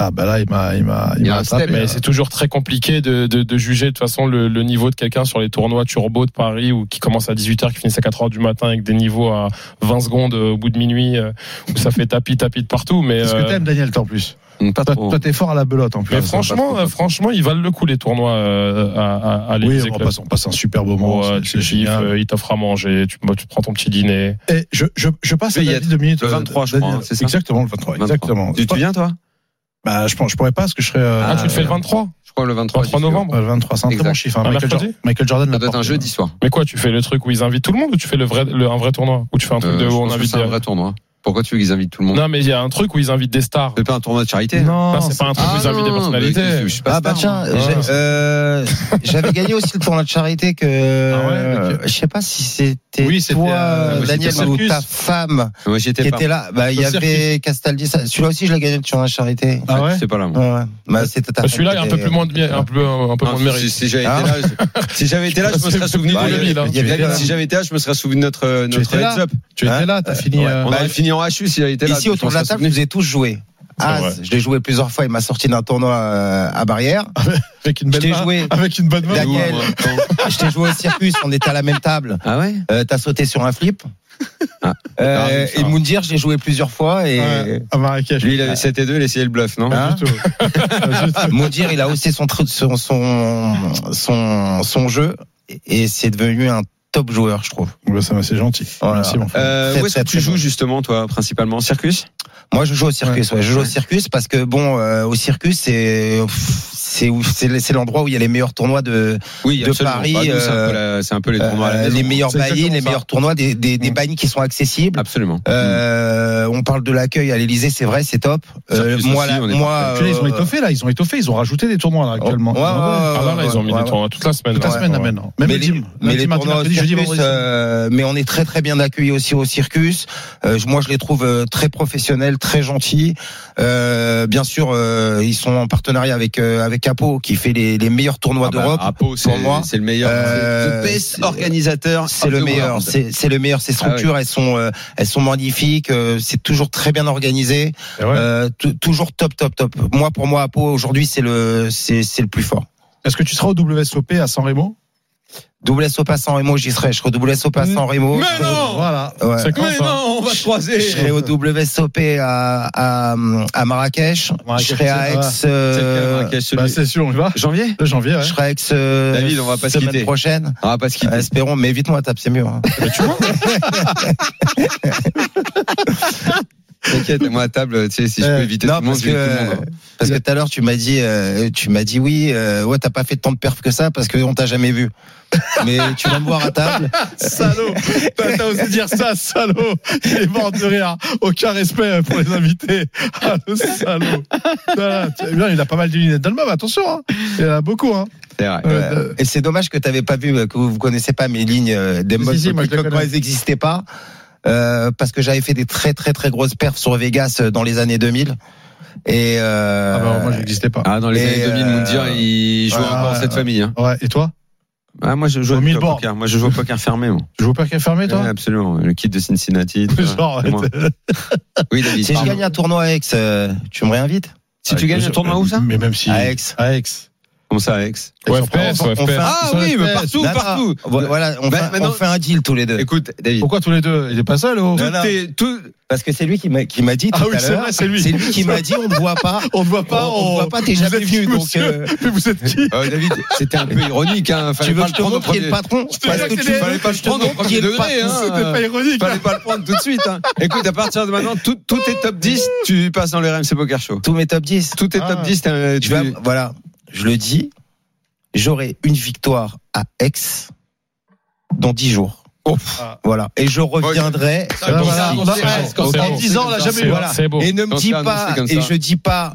E: Ah bah là, il m'a, il m'a, il
F: Il
E: m'a attrapé.
F: step,
G: mais c'est toujours très compliqué de, de, de juger de toute façon le, le niveau de quelqu'un sur les tournois turbo de Paris ou qui commence à 18h, qui finissent à 4h du matin avec des niveaux à 20 secondes euh, au bout de minuit euh, où ça fait tapis tapis de partout. Mais
E: Est-ce que
G: euh,
E: t'aimes Daniel toi en plus
F: pas
E: Toi,
F: trop.
E: toi, t'es fort à la belote en plus.
G: mais franchement,
F: pas trop, pas
G: franchement, ils valent le coup les tournois euh, à, à, à
E: Oui, on passe, on passe un super moment.
G: Ouais,
E: c'est-
G: tu euh, ils t'offrent à manger, tu, bah, tu prends ton petit dîner.
E: Et je, je, je passe à
F: Oui, il y a
E: David deux minutes.
F: le
E: euh,
F: 23, je crois, hein, c'est ça
E: Exactement, le 23.
F: 23.
E: Exactement.
F: Tu, tu viens, toi
E: Bah, je pense, je pourrais pas parce que je serais. euh,
G: Ah, tu le fais le 23
F: Je crois le 23,
G: 23
F: j'y suis.
G: novembre
E: euh, le 23, c'est un très bon chiffre. hein.
G: Un
E: Michael, Jordan- Michael Jordan
F: Ça doit être un jeudi soir.
G: Mais quoi, tu fais le truc où ils invitent tout le monde ou tu fais le vrai, le, un vrai tournoi? Ou tu fais un truc
F: Euh,
G: de où on invite
F: c'est un vrai tournoi. Pourquoi tu veux qu'ils invitent tout le monde
G: Non, mais il y a un truc où ils invitent des stars.
F: C'est pas un tournoi de charité
E: Non,
G: c'est pas un truc où
F: Ah
G: ils invitent des
F: non,
G: personnalités.
F: mais je suis pas
H: Ah bah
F: star,
H: tiens, euh, j'avais gagné aussi le tournoi de charité que
E: Ah ouais, ok.
H: je sais pas si c'était
E: Oui,
H: toi
E: euh,
H: Daniel ou ta femme qui était là. Bah il y avait Castaldi. Celui-là aussi je l'ai gagné le tournoi de charité.
E: Ah ouais
F: C'est pas là, moi.
H: Bah c'était ta
G: Bah,
H: femme
G: Celui-là, il y a un peu plus moins de, un peu, un peu
F: Non,
G: moins de
F: si,
G: mérite.
F: si j'avais
H: Ah.
F: été là, je- <laughs> si j'avais été là, je me serais souvenu
G: Bah,
F: de
G: y avait-
F: lui.
G: hein.
F: Si j'avais été là, je me serais souvenu de notre euh,
E: Tu
F: notre
E: étais là
F: heads up.
E: Tu
H: Hein
E: étais là, t'as fini. Euh,
F: On aurait fini en HU si j'avais été là.
H: Ici autour de la table, vous ai tous joué.
G: Vrai.
H: je l'ai joué plusieurs fois. Il m'a sorti d'un tournoi euh, à barrière. <laughs>
E: Avec une belle main.
H: joué. <laughs>
E: Avec une bonne main.
H: Daniel, <laughs> je t'ai joué au circus. On était à la même table.
F: Ah ouais?
H: Euh, T'as sauté sur un flip.
F: Ah.
H: Euh,
F: Ah,
H: et. Moundir, j'ai joué plusieurs fois et
E: Ouais, à Marrakech.
F: Lui, il avait 7 et 2, il essayait le bluff, non?
H: Hein. Moundir, il a haussé son truc, son son son, son jeu et c'est devenu un top joueur, je trouve.
E: Ouais, ça va, c'est gentil.
H: Voilà.
E: Merci, mon frère.
F: Euh,
H: Très,
F: Où est-ce que tu joues
H: bon.
F: justement, toi, principalement? Circus?
H: Moi, je joue au circus. Ouais. je joue au circus parce que bon, euh, au circus, c'est c'est où- c'est c'est l'endroit où il y a les meilleurs tournois de
F: Oui,
H: De
F: absolument.
H: Paris,
F: Bah, nous, c'est un, peu
H: euh,
F: c'est un peu les tournois à la
H: euh, les meilleurs
E: exactement
H: les
E: ça.
H: meilleurs tournois, des des, des
E: Mm.
H: buy qui sont accessibles.
F: Absolument.
H: Euh, on parle de l'accueil à l'Elysée, c'est vrai, c'est top. Euh, moi,
F: aussi, est
H: moi,
E: là, ils ont étoffé, là. Ils ont étoffé. Ils ont rajouté des tournois, là, actuellement.
H: Ouais, ouais, ouais,
G: Ah là, là, ils ont mis
H: ouais,
G: des tournois toute la semaine.
E: Toute la
G: là.
E: semaine, là, maintenant. Même
H: mais
E: le
H: les, mais tournois euh, mais on est très très bien accueillis aussi au circus. Euh, moi, je les trouve euh, très professionnels, très gentils. Euh, bien sûr, euh, ils sont en partenariat avec euh, avec avec Apo qui fait les, les meilleurs tournois
F: Ah bah,
H: d'Europe.
F: Apo, c'est
H: pour moi,
F: c'est le meilleur.
H: euh,
F: c'est the best
H: c'est-
F: organisateur.
H: C'est le
F: the
H: meilleur, c'est c'est le meilleur. Ces structures, elles sont, euh, elles sont magnifiques. euh, c'est toujours très bien organisé.
E: Ouais.
H: Euh, toujours top, top, top. Moi, pour moi, Apo aujourd'hui, c'est le, c'est c'est le plus fort.
E: Est-ce que tu seras au WSOP à San Remo?
H: Double SOP à San Remo, j'y serai. Je serai au double SOP à San Remo.
F: Mais non
E: Voilà.
H: Ouais.
G: C'est quand
F: Mais
G: ça
F: non, on va se croiser.
H: Je serai au WSOP à, à, à Marrakech.
E: Marrakech,
H: je serai à
E: c'est-
H: Aix.
F: C'est
H: euh,
F: celui-
E: Bah, c'est sûr, on y va.
F: Janvier
E: Le janvier, ouais.
H: je serai à Aix. euh,
F: David, on va pas se
H: semaine
F: quitter.
H: prochaine.
F: On va pas se quitter.
H: Espérons, mais évite-moi, tape, c'est mieux. hein. <laughs> <laughs>
F: T'inquiète, moi à table, tu sais, si je peux
E: Euh,
F: éviter tout
H: non,
F: le monde, je
H: que,
F: tout le monde. hein.
H: Parce que tout à l'heure, tu m'as dit, euh, tu m'as dit oui, euh, ouais, t'as pas fait tant de perf que ça parce qu'on t'a jamais vu. Mais tu vas me voir à table. <laughs>
E: Salaud T'as osé dire ça, salaud Il est mort de rire. Aucun respect pour les invités. Ah, le salaud Ah, Il a pas mal de lunettes dans le mob, attention. Hein. Il y en a beaucoup. Hein.
F: C'est vrai.
E: Euh,
H: Et c'est dommage que t'avais pas vu, que vous, vous connaissez pas mes lignes euh, des
E: Si,
H: modes
E: si, moi,
H: quand
E: connais.
H: elles n'existaient pas. Euh, parce que j'avais fait des très très très grosses perfs sur Vegas euh, dans les années 2000. Et euh,
E: Ah bah, moi, j'existais pas.
F: Ah, dans les
H: Et,
F: années 2000,
H: euh,
F: Moundir, il joue
E: ouais,
F: encore
E: ouais,
F: cette
E: ouais.
F: famille. Hein.
E: Ouais. Et toi?
F: Ah, moi, je joue
E: Au
F: poker. Moi, je joue au poker fermé. Moi.
E: Tu joues au parquet fermé, toi?
F: Ouais, absolument. Le kit de Cincinnati.
E: Genre,
F: moi. <laughs> Oui, David.
H: si je gagne un tournoi à Aix, euh, tu me réinvites?
F: Si tu gagnes un tournoi où ça?
E: Mais même si.
H: À Aix.
E: À Aix.
F: Comment ça, Aix
H: On
G: FPS,
H: on fait
G: FPS.
H: un-
F: Ah oui,
E: FPS.
F: mais partout,
H: Non, non,
F: partout.
H: Voilà, on,
F: Bah,
H: fait, on fait un deal tous les deux.
F: Écoute, David.
E: Pourquoi tous les deux? Il est pas seul, oh
H: Non, non.
F: Tout est- tout-
H: Parce que c'est lui qui m'a qui m'a dit
E: Ah
H: tout
E: oui,
H: à
E: c'est
H: l'heure.
E: vrai, c'est lui.
H: C'est lui qui m'a dit on ne voit pas. <laughs>
E: On ne voit pas.
H: On- on ne voit pas, t'es jamais venu, donc, euh,
E: Mais vous êtes qui
F: Euh, David, c'était un peu ironique. Hein. Fallait
H: Tu veux
F: pas
H: que je te montre qui est
F: premier.
H: le patron Parce que tu
F: Fallait pas le prendre au premier degré. Hein.
E: C'était pas ironique.
F: Fallait pas le prendre tout de suite. Hein. <laughs> Écoute, à partir de maintenant, tout, tout est top 10, tu passes dans le RMC Poker Show.
H: Tous mes top 10.
F: Tout est
E: Ah.
F: top 10. t'as-
H: Je
F: tu-
H: vais- voilà, je le dis, j'aurai une victoire à Aix dans 10 jours.
E: Ah.
H: Voilà. Et je reviendrai.
F: Bon,
E: Voilà,
F: bon,
E: En
F: bon,
E: 10 ans, on l'a jamais eu. Voilà.
H: Et ne me dis pas, et je dis pas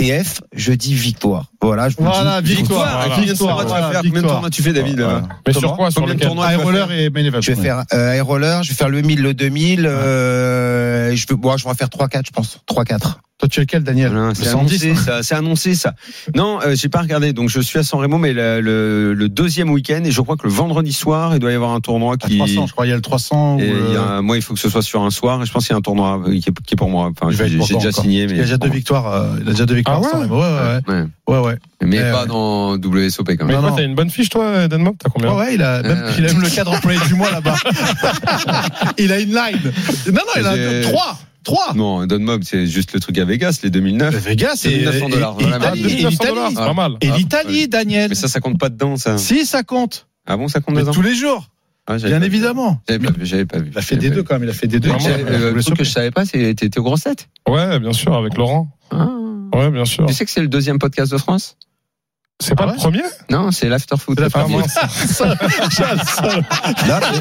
H: TF, je dis victoire. Voilà, je vous
E: Voilà,
H: dis
E: victoire.
F: Victoire,
E: Voilà.
F: combien de tournois tu vas
E: Voilà,
F: faire Combien de
E: victoire.
F: tournois tu fais, David
H: Voilà.
F: là
G: Mais
H: Comment
G: sur quoi Sur
F: Combien de
G: lequel
F: tournois
E: High
F: tu vas
E: roller
F: faire
E: et main event.
H: Je vais faire euh, air roller, je vais faire le 1000, le 2000. Euh, je, vais, bon, je vais en faire 3-4, je pense. 3-4.
E: Toi, tu es lequel, Daniel Le
F: C'est
E: 110
F: annoncé, ça. C'est annoncé ça. Non, euh, j'ai pas regardé. Donc je suis à San Remo, mais le, le, le deuxième week-end et je crois que le vendredi soir, il doit y avoir un tournoi
E: À
F: qui.
E: 300, je crois. Il y a le 300.
F: Et
E: ou,
F: il y a
E: euh,
F: un- moi, il faut que ce soit sur un soir. Et je pense qu'il y a un tournoi euh, qui est, qui est pour moi. Enfin, j'ai déjà signé, mais
E: Il y a déjà deux victoires. euh, Il a déjà deux victoires.
G: Ah ouais
E: ouais, ouais,
F: Ouais.
E: ouais, ouais.
F: Mais
E: Euh,
F: pas dans WSOP quand
G: Mais
F: même.
E: Non.
G: t'as une bonne fiche, toi, Denmark? T'as combien?
E: Ouais, ouais, il a même,
F: Euh.
E: il a même le cadre employé du mois là-bas. <laughs> il a une line. Non, non, il a trois. Trois.
F: Non, Don Mob, c'est juste le truc à Vegas, les 2009.
E: Vegas et,
F: 2900 dollars.
E: et- l'Italie, et
G: 2900
E: l'Italie.
G: dollars, c'est pas mal.
E: Et
F: Ah,
E: l'Italie, Daniel.
F: Mais ça, ça compte pas dedans, ça.
E: Si, ça compte.
F: Ah bon, ça compte
E: Mais
F: dedans
E: tous les jours.
F: Ah,
E: Bien évidemment.
F: J'avais pas vu, j'avais pas vu.
E: Il a fait des deux quand même. Il a fait des deux.
F: Euh, Le truc que je savais pas, c'est t'étais au Gros 7.
G: Ouais, bien sûr, avec Laurent.
F: Ah.
G: Ouais, bien sûr.
F: Tu sais que c'est le deuxième podcast de France?
G: C'est pas
E: Ah
G: le premier?
F: Non, c'est l'afterfoot.
G: Ah. <laughs>
H: Non, mais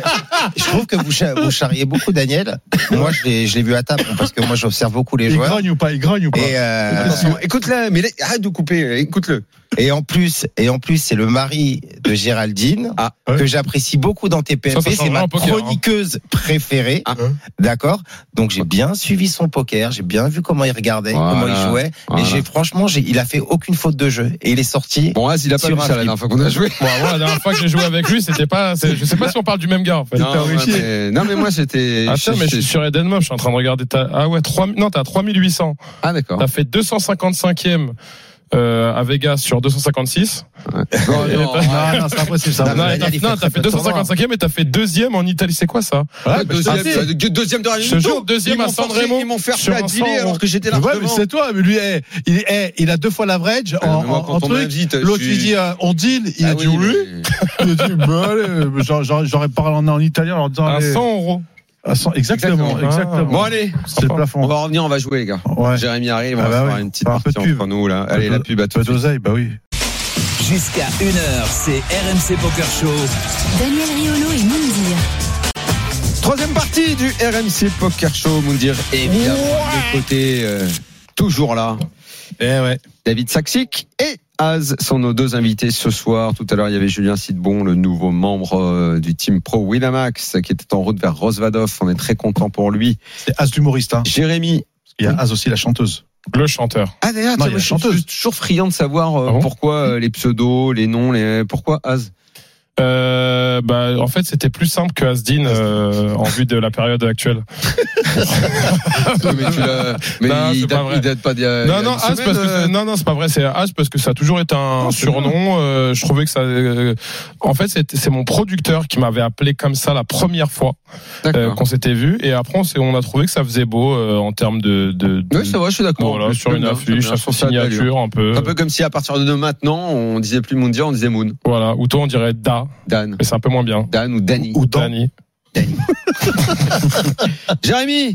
H: je trouve que vous, cha- vous charriez beaucoup Daniel. Moi, je l'ai, vu à table parce que moi, j'observe beaucoup les
E: Il
H: joueurs.
E: grogne ou pas Il grogne ou pas?
H: Euh,
F: écoute-le, mais arrête de couper, écoute-le.
H: Et en plus, et en plus, c'est le mari de Géraldine
F: Ah,
E: ouais.
H: que j'apprécie beaucoup dans TPMP. C'est ma
G: hein.
H: chroniqueuse préférée.
F: Ah.
H: D'accord. Donc j'ai bien suivi son poker. J'ai bien vu comment il regardait,
F: Voilà.
H: comment il jouait.
F: Voilà.
H: Et j'ai franchement, j'ai, il a fait aucune faute de jeu. Et il est sorti.
F: Bon, Az, il a pas vu ça la dernière fois qu'on a joué.
G: Bon, la dernière fois que j'ai joué avec lui, c'était pas. Je sais pas si on parle du même gars, en fait.
F: Non, ouais, mais, non, mais moi, c'était.
G: Attends, mais je suis sur Eden Mob, je suis en train de regarder ta. Ah ouais, 3... non, t'as 3800.
F: Ah, d'accord.
G: T'as fait 255e euh, à Vegas sur 256.
F: Non,
G: Et
F: non,
G: t'as-
E: Non, non, c'est impossible. Ça
H: Non.
G: Non, t'as non,
H: fait
G: t'as
H: très
G: fait
H: peu de tournois.
G: 255e et t'as fait deuxième en Italie. C'est quoi ça
E: Ouais, bah,
F: Deuxième, deuxième de rien
G: Je jure,
F: tout.
G: deuxième à San Remo
F: Ils m'ont fait faire dealer
G: 100
F: alors que j'étais là.
E: Ouais, mais c'est toi. Mais lui, eh, il, eh, il a deux fois l'average en,
F: moi,
E: en- truc. L'autre,
F: suis-
E: dit euh, on deal. Il
F: Ah
E: a dit oui. Il a dit bah, allez, j'aurais- parlé en, en italien en leur disant
G: À
E: allez,
G: 100 euros.
E: 100, exactement,
F: Exactement.
E: exactement.
F: Bon, allez,
E: c'est le plafond.
F: on va revenir, on va jouer, les gars.
E: Ouais.
F: Jérémy arrive, on
E: Ah
F: va
E: bah
F: faire
E: oui.
F: une petite
E: Faire un peu
F: partie
E: pub.
F: entre nous, là. Allez, la pub à tout de suite.
E: d'oseille, bah oui.
D: Jusqu'à 1h, c'est RMC Poker Show.
C: Daniel Riolo et Moundir.
F: Troisième partie du RMC Poker Show, Moundir, évidemment, de côté, euh, toujours là.
E: Eh ouais.
F: David Saxic et Az sont nos deux invités ce soir. Tout à l'heure, il y avait Julien Sidbon, le nouveau membre euh, du team pro Winamax, qui était en route vers Rosvadov. On est très content pour lui.
E: C'est As d'humoriste. Hein.
F: Jérémy,
E: Il y a As aussi la chanteuse.
G: Le chanteur.
F: Ah d'ailleurs, je suis toujours friand de savoir euh,
G: Ah bon
F: pourquoi euh, les pseudos, les noms, les pourquoi Az?
G: Euh, bah, en fait, c'était plus simple que Asdin euh, en vue de la période actuelle. <laughs>
F: mais tu mais
G: Non,
F: il, date, il date pas d'il y a-
G: Non, non,
F: une
G: As
F: semaine,
G: parce que c'est- non, non, c'est pas vrai. C'est As parce que ça a toujours été un
E: Non,
G: surnom. Euh, je trouvais que ça. en fait, c'est mon producteur qui m'avait appelé comme ça la première fois qu'on s'était vu, et après on, a trouvé que ça faisait beau en termes de. de, de-
F: Oui, c'est vrai, je suis d'accord.
G: voilà, sur une affiche, sur
F: ça
G: signature, un peu.
F: Un peu comme si à partir de maintenant, on disait plus Moundir, on disait Moon.
G: Voilà. Ou toi, on dirait Da,
F: Dan.
G: mais c'est un peu moins bien.
F: Dan ou Danny.
E: Ou dans.
G: Dani. <laughs>
F: Jérémy,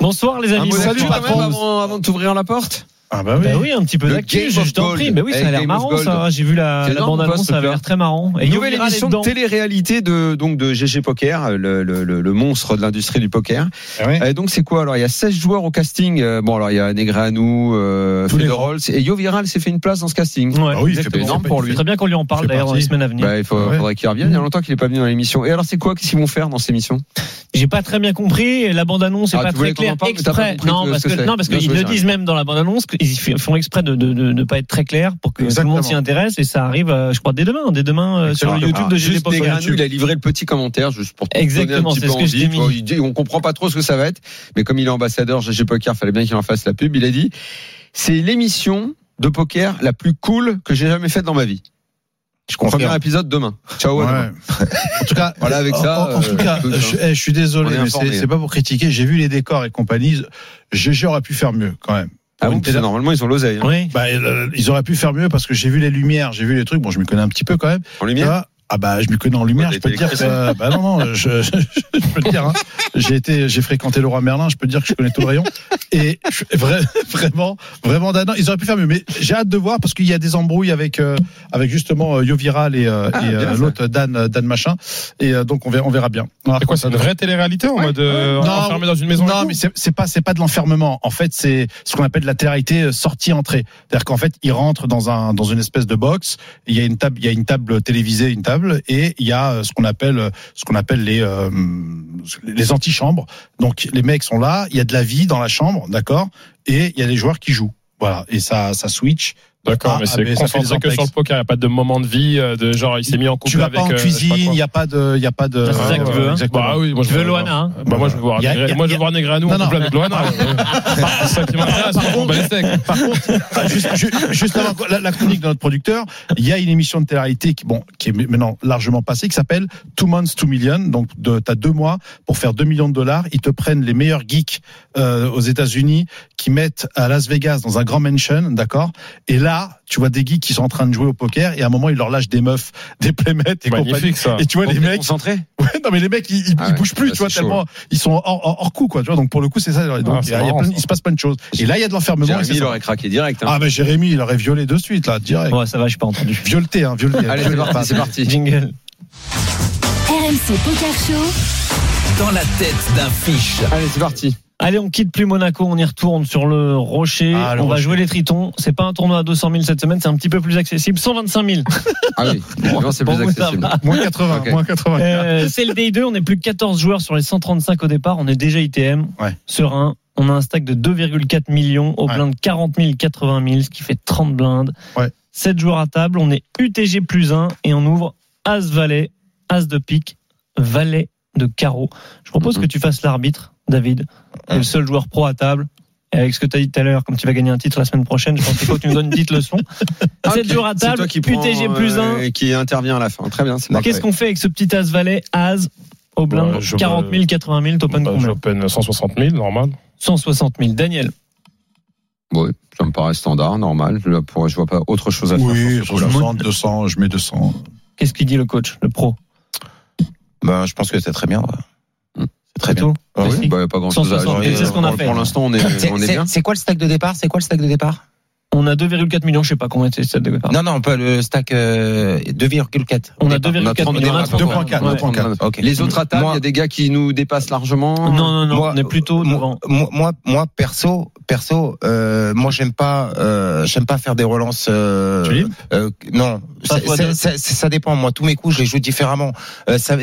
K: Bonsoir les
F: un
K: amis.
F: mot
K: Salut
F: d'actu quand même
K: patron.
F: avant, avant de t'ouvrir la porte
E: Ah bah oui.
K: Bah oui, un petit peu d'actu, je
F: of
K: t'en prie. Mais oui, ça a
F: Avec
K: l'air marrant ça. J'ai vu la,
F: C'est
K: la
F: énorme,
K: bande
F: quoi,
K: annonce,
F: ce
K: ça avait l'air très marrant. Et
F: nouvelle émission de télé-réalité de donc de GG Poker, le, le, le, le monstre de l'industrie du poker.
E: Ah ouais.
F: Euh, donc c'est quoi? Alors Il y a 16 joueurs au casting. Euh, bon alors il y a Negreanu, euh, Federer et Yo Viral s'est fait une place dans ce casting.
K: Ouais.
E: Ah oui,
F: Exactement. énorme pour lui.
K: Très bien qu'on lui en parle d'ailleurs dans les semaines à venir.
F: Bah, il faut,
E: Ouais.
F: faudrait qu'il revienne. Il y a longtemps qu'il est pas venu dans l'émission. Et alors c'est quoi? Qu'est-ce qu'ils vont faire dans cette émission
K: J'ai pas très bien compris. La bande annonce est
F: Ah,
K: pas très claire Non,
F: ce
K: parce
F: que c'est.
K: non, parce qu'ils le disent même dans la bande f- font exprès de, de, de, de pas être très clair pour que tout le monde s'y intéresse et ça arrive, euh, je crois dès demain, dès demain euh, sur le. YouTube de GG
F: Juste
K: Poker.
F: Negreanu, il a livré le petit commentaire juste pour te
K: Exactement, c'est ce que
F: vois.
K: mis.
F: Il dit, on comprend pas trop ce que ça va être, mais comme il est ambassadeur GG Poker, fallait bien qu'il en fasse la pub. Il a dit, c'est l'émission de poker la plus cool que j'ai jamais faite dans ma vie.
H: Je
F: Premier
H: confirme.
F: épisode demain. Ciao.
E: Ouais.
F: demain.
E: En tout cas, <laughs>
F: Voilà, avec ça,
E: En, en tout
F: euh,
E: cas,
F: tout,
E: je,
F: hein.
E: eh, je suis désolé, mais c'est pas pour critiquer. J'ai vu les décors et compagnie. GG aurait pu faire mieux quand même.
F: Ah bon,
E: télé-
F: normalement ils ont l'oseille. hein.
K: Oui.
E: Bah, euh, ils auraient pu faire mieux parce que j'ai vu les lumières, j'ai vu les trucs. Bon, je m'y connais un petit peu quand même.
F: En lumière.
E: Ah bah je m'y connais en lumière, je peux te dire que bah non non, je, je, je peux te dire hein. j'ai été j'ai fréquenté le roi Merlin, je peux te dire que je connais tout le rayon et je, vrai, vraiment vraiment non, ils auraient pu faire mieux mais j'ai hâte de voir parce qu'il y a des embrouilles avec euh, avec justement euh, Yo Viral et, euh,
F: Ah,
E: et, euh,
F: ça.
E: l'autre Dan euh, Dan machin et euh, donc on verra on verra bien.
G: C'est quoi, c'est une vraie télé-réalité en mode euh,
E: Non,
G: enfermé dans une maison
E: Non, mais c'est pas c'est pas de l'enfermement. En fait, c'est ce qu'on appelle de la télé-réalité euh, sortie-entrée. C'est-à-dire qu'en fait, ils rentrent dans un dans une espèce de box. Il y a une table, il y a une table télévisée, une table, et il y a euh, ce qu'on appelle euh, ce qu'on appelle les euh, les antichambres. Donc les mecs sont là, il y a de la vie dans la chambre, d'accord, et il y a des joueurs qui jouent. Voilà, et ça ça switch.
G: D'accord,
E: Ah,
G: mais c'est
E: mais ça fait des
G: concentré que sur le poker. Il n'y a pas de moment de vie, euh, de genre il s'est mis en couple
E: Tu vas
G: avec.
E: pas en
G: euh, je sais
E: cuisine,
G: pas
E: il
G: quoi.
E: y a pas de il y a pas de
K: C'est ça que tu veux, hein.
G: Bah oui, moi je
K: Tu veux
G: veux
K: Loana, hein
G: Bah moi je veux voir. Moi je veux voir Negreanu en couple avec Loana. <laughs> C'est ça qui m'intéresse.
E: Par
G: on
E: contre- ah, juste, ju- juste avant la, chronique de notre producteur, il y a une émission de télé-réalité qui, bon, qui est maintenant largement passée, qui s'appelle Two Months, Two Million. Donc, de, t'as deux mois pour faire 2 millions de dollars. Ils te prennent les meilleurs geeks euh, aux États-Unis, qui mettent à Las Vegas dans un grand mansion, d'accord? Et là, tu vois des geeks qui sont en train de jouer au poker, et à un moment, ils leur lâchent des meufs, <laughs> des playmates et compagnie.
G: Magnifique ça.
E: Et tu vois les mecs,
F: concentrés. <laughs>
E: ouais, non mais les mecs, ils, ils,
F: Ah
E: ils bougent plus, tu vois
F: chaud,
E: tellement ils sont hors, hors, hors coup, quoi. Tu vois, donc pour le coup, c'est ça. Donc
G: Ah,
E: il,
G: c'est
E: y a- il y a
G: marrant,
E: plein-
G: ça.
E: il se passe plein de choses. Et là, il y a de l'enfermement.
F: Jérémy il aurait craqué direct. hein.
E: Ah mais Jérémy, il aurait violé de suite là, direct.
K: Ouais, ça va, j'ai pas entendu.
E: Violeté, hein, violeté.
F: Allez, c'est parti, c'est parti.
K: Jingle.
C: RMC Poker Show.
D: Dans la tête d'un fiche.
F: Allez, c'est parti.
K: Allez, on quitte plus Monaco, on y retourne sur le Rocher.
E: Ah, le
K: on va jouer les Tritons. C'est pas un tournoi à 200 000 cette semaine, c'est un petit peu plus accessible. 125 000. <laughs>
F: Ah oui, évidemment, c'est plus accessible.
E: Moins 80,
F: Ok.
E: moins 80.
K: Euh, c'est le Day2, on est plus que 14 joueurs sur les 135 au départ. On est déjà ITM.
E: Ouais.
K: Serein. On a un stack de 2,4 millions au
E: Ouais.
K: blind 40 000, 80 000, ce qui fait 30 blindes.
E: Ouais.
K: 7 joueurs à table. On est UTG plus 1 et on ouvre As Valet, As de pique, Valet de carreau. Je propose
F: Mhm.
K: que tu fasses l'arbitre, David. Tu es le seul joueur pro à table. Et avec ce que tu as dit tout à l'heure, comme tu vas gagner un titre la semaine prochaine, je pense qu'il faut que tu nous donnes une petite leçon. <laughs> 7
F: Ok,
K: joueurs à table,
F: toi qui
K: UTG plus 1.
F: euh, et qui intervient à la fin. Très bien.
K: Qu'est-ce qu'on fait avec ce petit As Valet As au blind
G: Ouais, je-
K: 40 000, 80 000, t'open
G: Bah,
K: combien
G: J'open 160 000, normal.
K: 160 000. Daniel,
F: Oui, ça me paraît standard, normal. Là, pour, je vois pas autre chose à faire.
E: Oui,
F: sur ce coup-là.
E: 160, 200, je mets 200.
K: qu'est-ce qu'il dit le coach, le pro?
H: Ben, je pense que c'est très bien. ouais. Très
K: tout
F: Ah oui, bah, pas grand chose à
K: 160
F: ajouter.
K: c'est ce qu'on a
F: Pour-
K: fait.
F: Pour l'instant, on est, on est bien.
H: C'est quoi le stack de départ? C'est quoi le stack de départ?
K: On a 2,4 millions, je sais pas combien c'est de.
H: Non, non, pas le stack euh, 2,4.
K: On a
H: au départ.
K: 2,4
F: 30
K: millions. On a
F: départ.
E: 2.4,
K: Ouais.
E: 2.4.
H: Ok.
F: Les autres table, il
H: Moi-
F: y a des gars qui nous dépassent largement.
K: Non, non, non,
H: Moi-
K: on est plutôt
H: moi,
K: devant.
H: moi, moi, moi, perso, perso, euh, moi j'aime pas, euh, j'aime pas faire des relances. Euh, euh, non, ça,
K: fois
H: ça-
K: deux.
H: ça- ça dépend. Moi, tous mes coups, je les joue différemment. Euh, ça,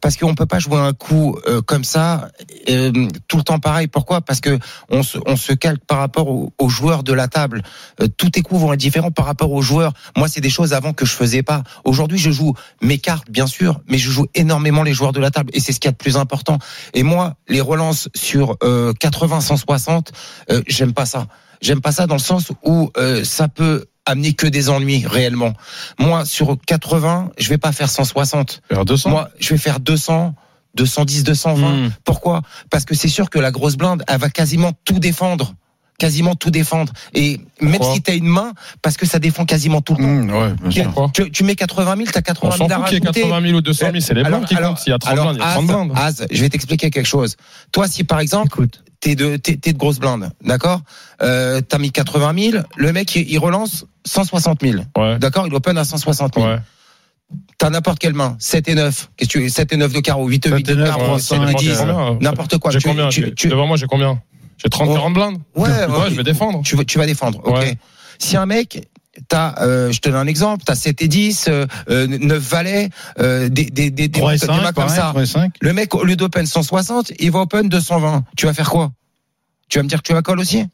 H: parce qu'on peut pas jouer un coup euh, comme ça euh, tout le temps pareil. Pourquoi? Parce que on se, on se calque par rapport aux, aux joueurs de la table. Euh, tous tes coups vont être différents par rapport aux joueurs. Moi, c'est des choses avant que je faisais pas. Aujourd'hui, je joue mes cartes, bien sûr, mais je joue énormément les joueurs de la table, et c'est ce qu'il y a de plus important. Et moi, les relances sur euh, 80, 160, euh, j'aime pas ça. J'aime pas ça dans le sens où euh, ça peut amener que des ennuis réellement. Moi, sur 80, je vais pas faire 160.
E: Faire 200.
H: Moi, je vais faire 200, 210, 220.
G: Hmm.
H: Pourquoi? Parce que c'est sûr que la grosse blinde, elle va quasiment tout défendre. Quasiment tout défendre. Et même
G: Pourquoi
H: si tu as une main, parce que ça défend quasiment tout le temps.
E: Mmh, ouais,
H: Tu, tu mets 80 000, tu as 80
G: On
H: 000
G: s'en
H: à rajouter.
G: 80 000 ou 200 000, c'est les blindes qui
H: alors-
G: comptent. S'il y a 30
H: alors,
G: blindes, il y a 30
H: Az,
G: blindes.
H: Az, je vais t'expliquer quelque chose. Toi, si par exemple, t'es de, t'es, t'es de grosse blinde, d'accord euh, T'as mis 80 000, le mec, il, relance 160 000.
G: Ouais.
H: D'accord Il open à 160 000.
G: Ouais.
H: T'as n'importe quelle main, 7 et 9. Qu'est-ce que tu veux 7 et 9 de carreau, 8 et 8
E: 7 et
H: de
E: 9,
H: carreau,
E: trois,
H: 7
E: cinq,
H: et
G: dépend,
H: 10,
G: j'ai combien
H: n'importe quoi.
G: J'ai
H: Tu-
G: combien
H: tu-
G: J'ai-
H: tu-
G: Devant moi, j'ai combien J'ai 30,
H: Oh.
G: 40 blindes
H: Ouais,
G: Ouais,
H: ouais,
G: je vais défendre.
H: tu, vas- tu vas défendre, ok.
G: Ouais.
H: Si un mec, t'as, euh, je te donne un exemple, t'as 7 et 10, euh, euh, 9 valets, euh, des, des, des, des,
E: 3 et
H: des
E: 5,
H: mains comme ça.
E: 3 et 5.
H: Le mec, au lieu d'open 160, il va open 220. Tu vas faire quoi? Tu vas me dire que tu vas call aussi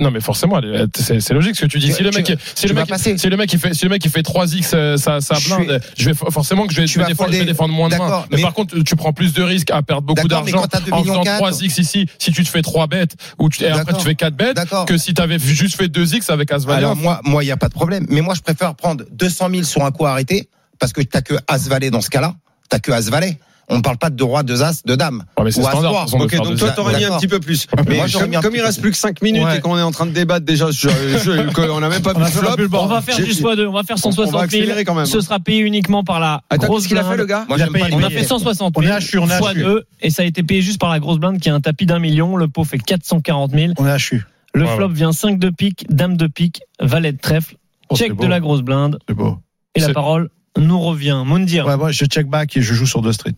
G: Non, mais forcément, c'est logique ce que tu dis.
H: Tu-
G: Si le
H: tu-
G: mec, si
H: tu
G: le mec, si le mec, il fait, si le mec, fait 3x, euh, ça, ça
H: Je
G: blinde, je vais forcément que je vais,
H: Tu
G: je vais
H: vas
G: défendre, je vais
H: folder.
G: défendre moins de mains. Mais,
H: mais-
G: par contre, tu prends plus de risques à perdre beaucoup d'argent
H: 2
G: en faisant
H: quatre.
G: 3x ici, si tu te fais 3 bêtes, ou tu, et après tu fais 4 bêtes, que si t'avais juste fait 2x avec As-Valet.
H: Alors moi, moi, il y a pas de problème. Mais moi, je préfère prendre 200 000 sur un coup arrêté parce que t'as que As Valet dans ce cas-là. T'as que As Valet. On ne parle pas de roi, de As, de Dame.
G: Ouais, mais c'est standard,
F: Ok, donc toi t'aurais mis un petit peu plus.
H: Mais moi,
F: comme, comme il reste
H: plus.
F: que 5 minutes
E: Ouais.
F: et qu'on est en train de débattre déjà, je, je- qu'on n'a même pas
E: On a
F: flop.
E: plus le bord.
K: on va faire du x2, on va faire
F: on va
K: 160 000.
F: accélérer quand même.
K: Ce sera payé uniquement par la
F: Attends,
K: grosse
F: qu'est-ce qu'il a fait
K: blinde.
F: le gars
H: Moi,
E: a payé
K: On a fait 160
E: On
K: 000
E: est HU, on est
K: fois
E: HU.
K: 2 et ça a été payé juste par la grosse blinde qui est un tapis d'un million. Le pot fait 440 000.
E: On est HU.
K: Le flop vient 5 de pique, dame de pique, valet de trèfle,
E: Oh,
K: check de la grosse blinde
E: C'est beau.
K: et la parole nous revient. Moundir,
E: Ouais, moi, je check back et je joue sur deux streets.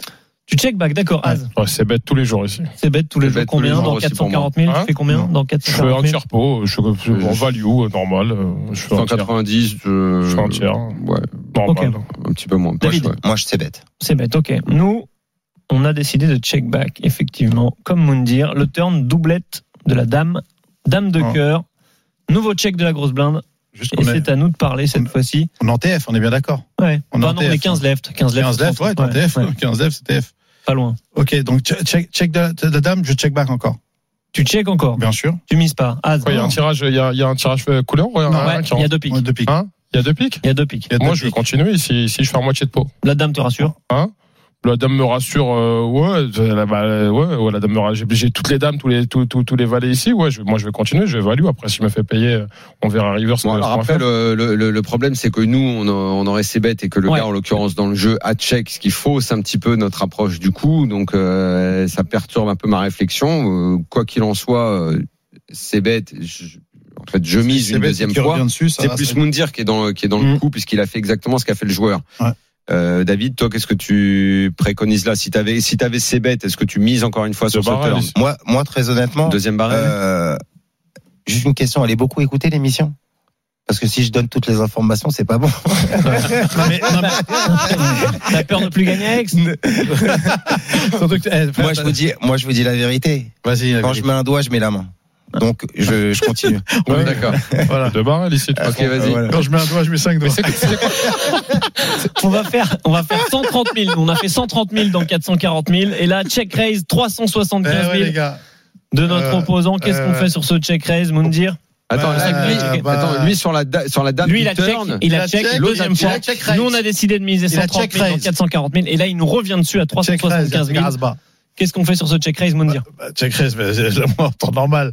K: tu check back, d'accord, Az.
G: Ouais, c'est bête tous les jours ici.
K: C'est bête tous les jours.
F: les
K: Combien dans
F: aussi pour
K: 440 000
G: moi.
K: Tu fais combien
E: Non.
K: dans
G: Je fais
K: 440
G: un
K: 000
G: tiers pot, je fais en value, euh, normal. euh, Je fais un tiers.
F: 190, je,
G: Je fais un tiers.
F: Ouais,
G: Normal.
F: un petit peu moins.
K: David.
F: Ouais.
H: Moi, je sais bête.
K: C'est bête, ok. Nous, on a décidé de check back, effectivement. Comme Moundir, le turn doublette de la dame, dame de
E: Oh.
K: cœur, nouveau check de la grosse blinde.
E: Juste
K: Et c'est à nous de parler cette fois-ci.
E: on est en TF, on est bien d'accord.
K: Ouais.
E: On
K: Bah non, on est
E: TF,
K: 15 left. 15 left.
E: 15 left, ouais, t'es en TF.
K: ouais,
E: 15 <laughs> left, c'est TF.
K: Pas loin.
E: Ok, donc che- check, check de, de la dame, je check back encore.
K: Tu check encore.
E: Bien sûr.
K: Tu mises pas.
G: Quoi, Il y a un tirage, il y a, il y a un tirage couleur ou il y a
K: Ouais, il y deux piques.
E: Ouais, deux piques.
G: Hein? Il y a deux piques
K: Il y a deux.
E: Il a
G: Moi,
E: deux
G: je vais continuer ici, si je fais à moitié de pot.
K: La dame te rassure.
G: Hein? La dame me rassure, euh, ouais, euh, bah, euh, ouais, ouais, la dame me rassure. J'ai toutes les dames, tous les, tous, tous, tous les valets ici. Ouais, je, moi je vais continuer, je vais value. Après, si je me fais payer, on verra river.
F: Bon, alors après, le, le, le- le problème, c'est que nous, on, a- on aurait ses bêtes et que le
K: Ouais.
F: gars, en l'occurrence, dans le jeu, a check, ce qui fausse un petit peu notre approche du coup. Donc, euh, ça perturbe un peu ma réflexion. Euh, quoi qu'il en soit, euh, c'est bête. Je- en fait, je mise
E: C'est
F: une
E: bête
F: deuxième
E: qui
F: fois.
E: revient dessus, ça
F: C'est plus Moundir qui est dans, qui est dans le
K: Mm.
F: coup, puisqu'il a fait exactement ce qu'a fait le joueur.
E: Ouais.
F: Euh, David, toi, qu'est-ce que tu préconises là? Si t'avais, si t'avais ces bêtes, est-ce que tu mises encore une fois sur ce turn?
H: Moi, moi, très honnêtement,
F: Deuxième barrel
H: euh, juste une question. Allez beaucoup écouter l'émission? Parce que si je donne toutes les informations, c'est pas bon. <laughs>
E: Non, mais, non, mais- <laughs>
K: T'as peur de plus gagner avec <laughs>
E: eh,
H: moi, je vous dis, moi, je vous dis la vérité.
E: Vas-y,
H: Quand je mets un doigt, je mets la main. Donc, je, je continue. <laughs>
G: Ouais,
F: D'accord. <laughs>
E: Voilà.
G: Deux barrels ici. de
F: Ok, vas-y.
H: Voilà.
E: Quand je mets un doigt, je mets cinq doigts. <laughs>
K: On va faire, on va faire 130 000. On a fait 130 000 dans 440 000. Et là, check raise 375
E: Eh
K: 000
E: ouais, les gars.
K: de notre
E: Euh,
K: opposant. Qu'est-ce qu'on
E: euh,
K: fait sur ce check raise, Moundir
F: Attends,
E: Ouais,
F: lui,
E: euh, bah-
F: attends, lui sur la da- sur la dame
K: Lui, il a check,
F: turn.
K: il a check,
E: check,
K: deuxième
E: il a
K: fois.
E: check.
K: Nous, on a décidé de miser
E: Il a
K: 130
E: check
K: 000 dans
E: raise.
K: 440 000. Et là, il nous revient dessus à
E: Check raise,
K: 375 000. Qu'est-ce qu'on fait sur ce check raise, Moundir
E: Bah, Check raise, mais <laughs> c'est moi, en temps normal.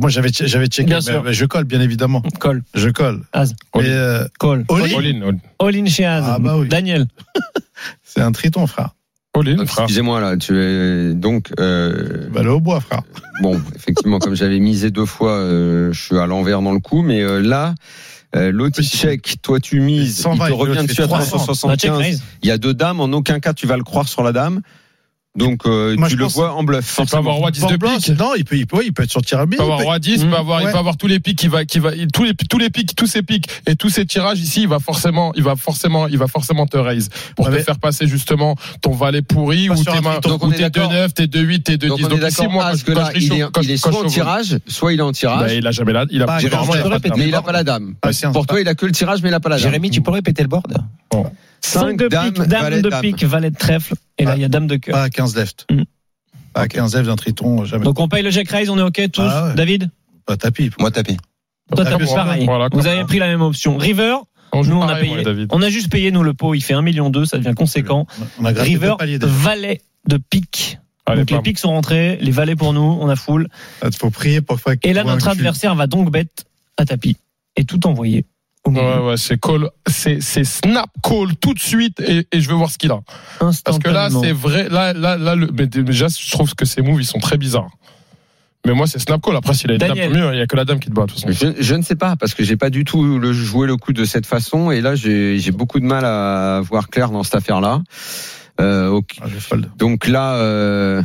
E: Moi, j'avais, j'avais checké,
K: Bien
E: mais,
K: sûr.
E: mais je colle, bien évidemment.
K: Call,
E: Je colle.
K: Az.
E: Mais, euh,
K: call.
E: all-in,
G: All in, all-
K: All in chez Az.
E: Ah, bah oui.
K: Daniel. <laughs>
E: c'est un triton, frère.
G: all in,
F: Donc,
G: frère.
F: Excusez-moi là, tu es donc euh,
E: Va aller au bois, frère.
F: bon, effectivement, comme j'avais misé deux fois, euh, je suis à l'envers dans le coup, mais euh, là. Euh, L'autre check, toi tu mises,
E: 120,
F: il te revient dessus à
E: 300.
K: Bah, check
F: 375.
K: raise.
F: Il y a deux dames, en aucun cas tu vas le croire sur la dame. Donc euh,
E: Moi,
F: tu le vois en bluff.
G: Il peut avoir roi 10 de pique.
E: Non, il peut, il peut, il peut être sur tir à
G: Il peut avoir roi 10, il peut avoir, il peut avoir tous les pics, il va, qui va, tous les, tous les pics, tous ces pics et tous ces tirages ici, il va forcément, il va forcément, il va forcément te raise pour
E: Ah,
G: te faire passer justement ton valet pourri ou tes
E: un
G: mains.
F: Donc, on
G: ou
F: est
G: tes
F: d'accord.
G: 2-9, tes 2-8, tes 2-10.
F: Donc
G: ici, moi, quand,
F: il est, soit en tirage, soit il est en tirage.
G: Bah, il a jamais la, il a,
E: grave,
G: il a pas de
E: répète,
G: dame.
F: mais il a pas la dame.
E: Quinze.
F: Pour toi, il a que le tirage, mais il a pas la dame.
H: Jérémy, tu peux répéter le board?
K: 5 de
F: dame,
K: pique, dame
F: valet,
K: de
F: dame.
K: pique, valet de trèfle. Et là, il y a dame de cœur.
E: Pas à 15 left.
K: Mm.
E: Pas à 15 left d'un triton, jamais.
K: Donc on paye le jack raise, on est OK tous
E: Ah ouais.
K: David
E: Pas tapis.
H: Moi, tapis.
K: Toi,
E: Ah, sûr.
K: pareil.
G: Voilà,
K: Vous avez pris la même option. River,
G: On
K: nous on a
G: moi,
K: payé.
G: David.
K: On a juste payé nous le pot, il fait 1 million 2, ça devient conséquent.
E: On a
K: River,
E: paliers
K: valet de pique.
G: Allez,
K: Donc les piques sont rentrés, les valets pour nous, on a full.
E: Il faut prier pour
K: Et là, notre adversaire va donc bête à tapis. Et tout envoyer. Au milieu.
G: Ouais, ouais, c'est call, c'est, c'est snap call tout de suite et, et je veux voir ce qu'il a. Parce que là, c'est vrai, là, là, là, le, mais déjà, je trouve que ces moves, ils sont très bizarres. Mais moi, c'est snap call. Après, s'il a une dame, mieux, il y a que la dame qui te bat, de toute façon.
F: Je, je ne sais pas parce que j'ai pas du tout le, joué le coup de cette façon et là j'ai j'ai beaucoup de mal à voir clair dans cette affaire là. Euh.
E: Ah.
F: Donc là, euh,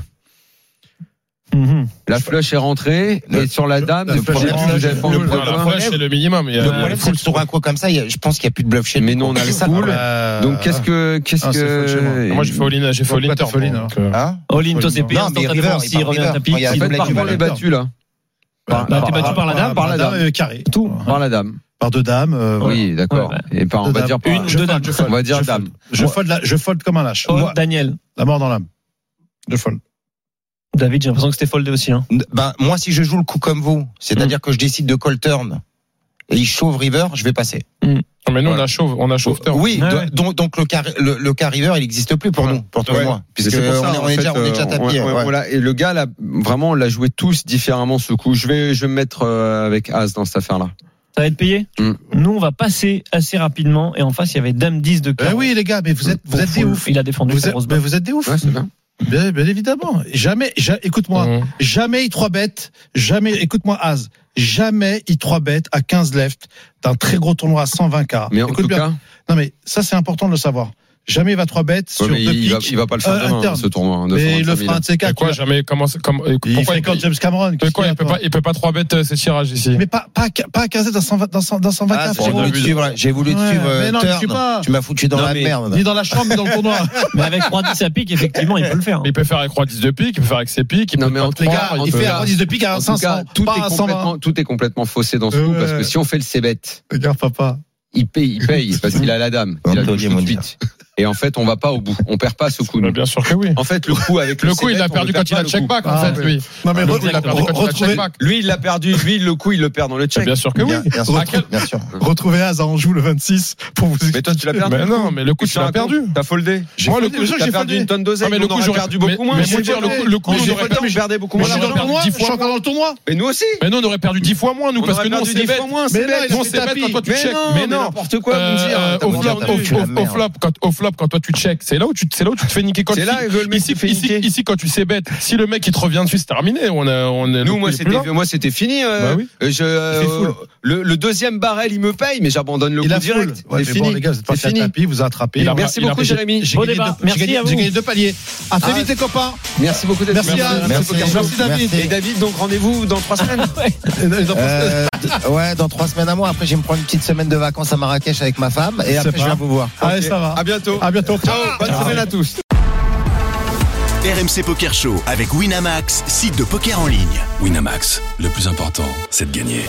K: Mhm.
F: la flush est rentrée et sur la dame, le problème
E: est
F: c'est
E: Le-
G: minimum.
H: Le problème, c'est que sur un coup comme ça, je pense qu'il n'y a plus de bluff chez
F: Mais
H: nous.
F: nous on a le
H: Ça,
F: full.
E: Euh,
F: Donc qu'est-ce que qu'est-ce
E: Ah,
F: que
E: moi.
G: J'ai fait all-in, j'ai fait all-in donc, euh,
H: Hein
K: All-in, toi, c'est
H: Non, mais River,
K: s'il
H: il
K: revient à tapis.
H: River. Il
F: est battu là
E: Bah,
K: t'es battu par la dame,
F: par la dame.
E: euh, carré.
K: Tout.
F: par la dame.
E: Par deux dames. euh, voilà.
F: Oui, d'accord.
K: Ouais,
F: Et par on va
E: dames.
F: dire par-
K: Une
E: Je
K: deux
E: fold,
K: dames.
E: je fold,
F: On va dire
E: je
F: dame.
E: fold. Je fold, la- je fold comme un lâche.
K: Oh, Daniel.
E: La mort dans l'âme. Je fold.
K: David, j'ai l'impression que c'était foldé aussi. Hein.
H: Ben, moi, si je joue le coup comme vous, c'est-à-dire que je décide de call turn et il chauffe river, je vais passer.
G: Mais nous, on a chauve, on a chauve turn.
H: Oui,
K: ouais.
H: donc, donc le car, le, le car river, il n'existe plus pour
G: Ouais.
H: nous, pour toi
G: Ouais.
H: et moi,
F: Mais
H: puisque
F: c'est pour ça,
H: on est,
F: en
H: on est
F: fait,
H: déjà, on est déjà
F: euh,
H: tapis.
F: on- on-
H: ouais.
F: voilà. Et le gars, là, vraiment, l'a joué tous différemment ce coup. Je vais, je vais me mettre euh, avec As dans cette affaire-là.
K: Ça va être payé
F: Mm.
K: Nous, on va passer assez rapidement. Et en face, il y avait Dame 10 de
E: Ben
K: cœur.
E: oui, les gars, mais vous êtes, vous êtes des ouf.
K: Il a défendu
E: Vous
K: sa
E: êtes,
K: grosse
E: mais vous êtes des ouf.
F: Ouais, c'est bien.
E: Bien, évidemment. Jamais, ja- écoute-moi,
G: Mhm.
E: jamais il 3 bêtes, jamais, écoute-moi, Az, jamais il 3 bêtes à 15 left d'un très gros tournoi à 120K.
F: Mais en
E: Écoute
F: tout
E: bien.
F: cas,
E: Non, mais ça, c'est important de le savoir. Jamais il va 3 bêtes
F: ouais,
E: sur deux
F: il, va,
E: piques.
F: il va pas le faire
E: euh,
F: demain,
E: interne.
F: ce tournoi. hein,
E: mais il
F: 125
E: le
F: 000.
E: fera un de ces quatre.
G: quoi, jamais, comment, comme,
E: Il
G: pourquoi il
E: James Cameron. qu'est-ce
G: quoi, il peut pas, il peut pas trois bêtes euh, ces tirages ici.
E: Mais pas, pas, pas à 15 dans 120, dans 100, dans 120
H: Ah, j'ai voulu te suivre, j'ai voulu te
E: Ouais,
H: suivre. Tu m'as foutu dans
F: Non,
H: la merde.
E: Ni dans la chambre, ni dans le tournoi. <laughs>
K: Mais avec 3 10 à pique, effectivement, il peut le faire.
G: Il peut faire avec roi 10 de pique, il peut faire avec ses piques,
F: Non, mais en tout cas,
G: il
E: fait un 10 de pique à
F: En tout
E: 500,
F: cas, tout est
E: à 120.
F: complètement, faussé dans ce coup
E: Ouais.
F: parce que si on fait le C-bet,
E: Regarde, papa.
F: il paye, il paye <laughs> parce qu'il a la dame. Il a tout de suite. Et en fait, on va pas au bout. On perd pas ce <laughs> coup.
G: Bien sûr que oui.
F: En fait, le coup avec le,
G: Le coup, il
F: C-bet,
G: a
F: on
G: perdu
F: le
G: quand il a check back, en fait, lui.
E: Non, mais
G: Le
E: re-
G: coup, il a perdu
E: re-
G: quand il a
E: retrouver-
G: check back.
F: Lui, il l'a perdu. Lui, le coup, il le perd dans le check.
G: Bien sûr que oui.
H: Bien, sûr.
E: Retrouvez Az à Anjou le 26 pour vous
F: Mais toi, tu l'as perdu.
G: Mais non, mais le coup, tu l'as perdu.
F: T'as foldé.
G: Moi, le coup,
E: j'ai
F: perdu une tonne d'oseille.
G: Mais le
F: nous,
G: coup,
F: on aurait
G: j'aurais
F: perdu beaucoup moins.
G: mais
F: Moi,
G: je veux
F: j'ai
G: dire, le coup-
F: foldé,
G: perdu-
F: beaucoup moins
E: Je suis
G: fois
E: encore dans le tournoi.
F: Mais nous aussi.
G: Mais nous, on aurait perdu 10 fois moins, nous, parce que nous, on s'est
F: dix
G: bête.
F: fois moins.
E: Mais
F: c'est
E: non,
G: s'est bête quand toi, tu
F: Mais
G: check.
F: non,
G: Mais non.
F: n'importe quoi,
G: au flop,
H: menti,
G: au,
H: la
G: flop, quand, flop, quand toi tu check, c'est là où tu, c'est là où tu te fais niquer quand
F: C'est là que le mec
G: ici,
F: fait
G: ici,
F: niquer.
G: ici, quand tu sais bête, si le mec il te revient dessus, c'est terminé. On a, on
F: Nous, moi, c'était, moi, c'était fini. euh,
G: Bah oui.
F: je,
E: fait full.
F: euh, le, le deuxième barrel, il me paye, mais j'abandonne le
E: Il
F: coup
E: a
F: direct.
E: Ouais,
F: c'est
E: mais bon,
F: fini.
E: les gars, vous êtes
F: fini.
E: tapis, vous a attrapé.
G: Il a-
F: Merci
G: a-
F: beaucoup, Jérémy.
E: Gagné,
K: débat.
E: deux-
K: Merci à vous.
E: j'ai gagné deux paliers. À très
F: Ah.
E: vite, les copains.
F: Merci beaucoup d'être
E: Merci.
H: Merci.
E: David.
F: Et David, donc rendez-vous dans trois semaines. <laughs>
H: Euh, d- ouais, dans trois semaines à moi. Après, je vais me prendre une petite semaine de vacances à Marrakech avec ma femme. Et après, je viens vous voir.
E: Allez, ça va.
F: À bientôt.
E: À bientôt.
F: Ciao. Bonne semaine à tous.
A: RMC Poker Show avec Winamax, site de poker en ligne.
B: Winamax, le plus important, c'est de gagner.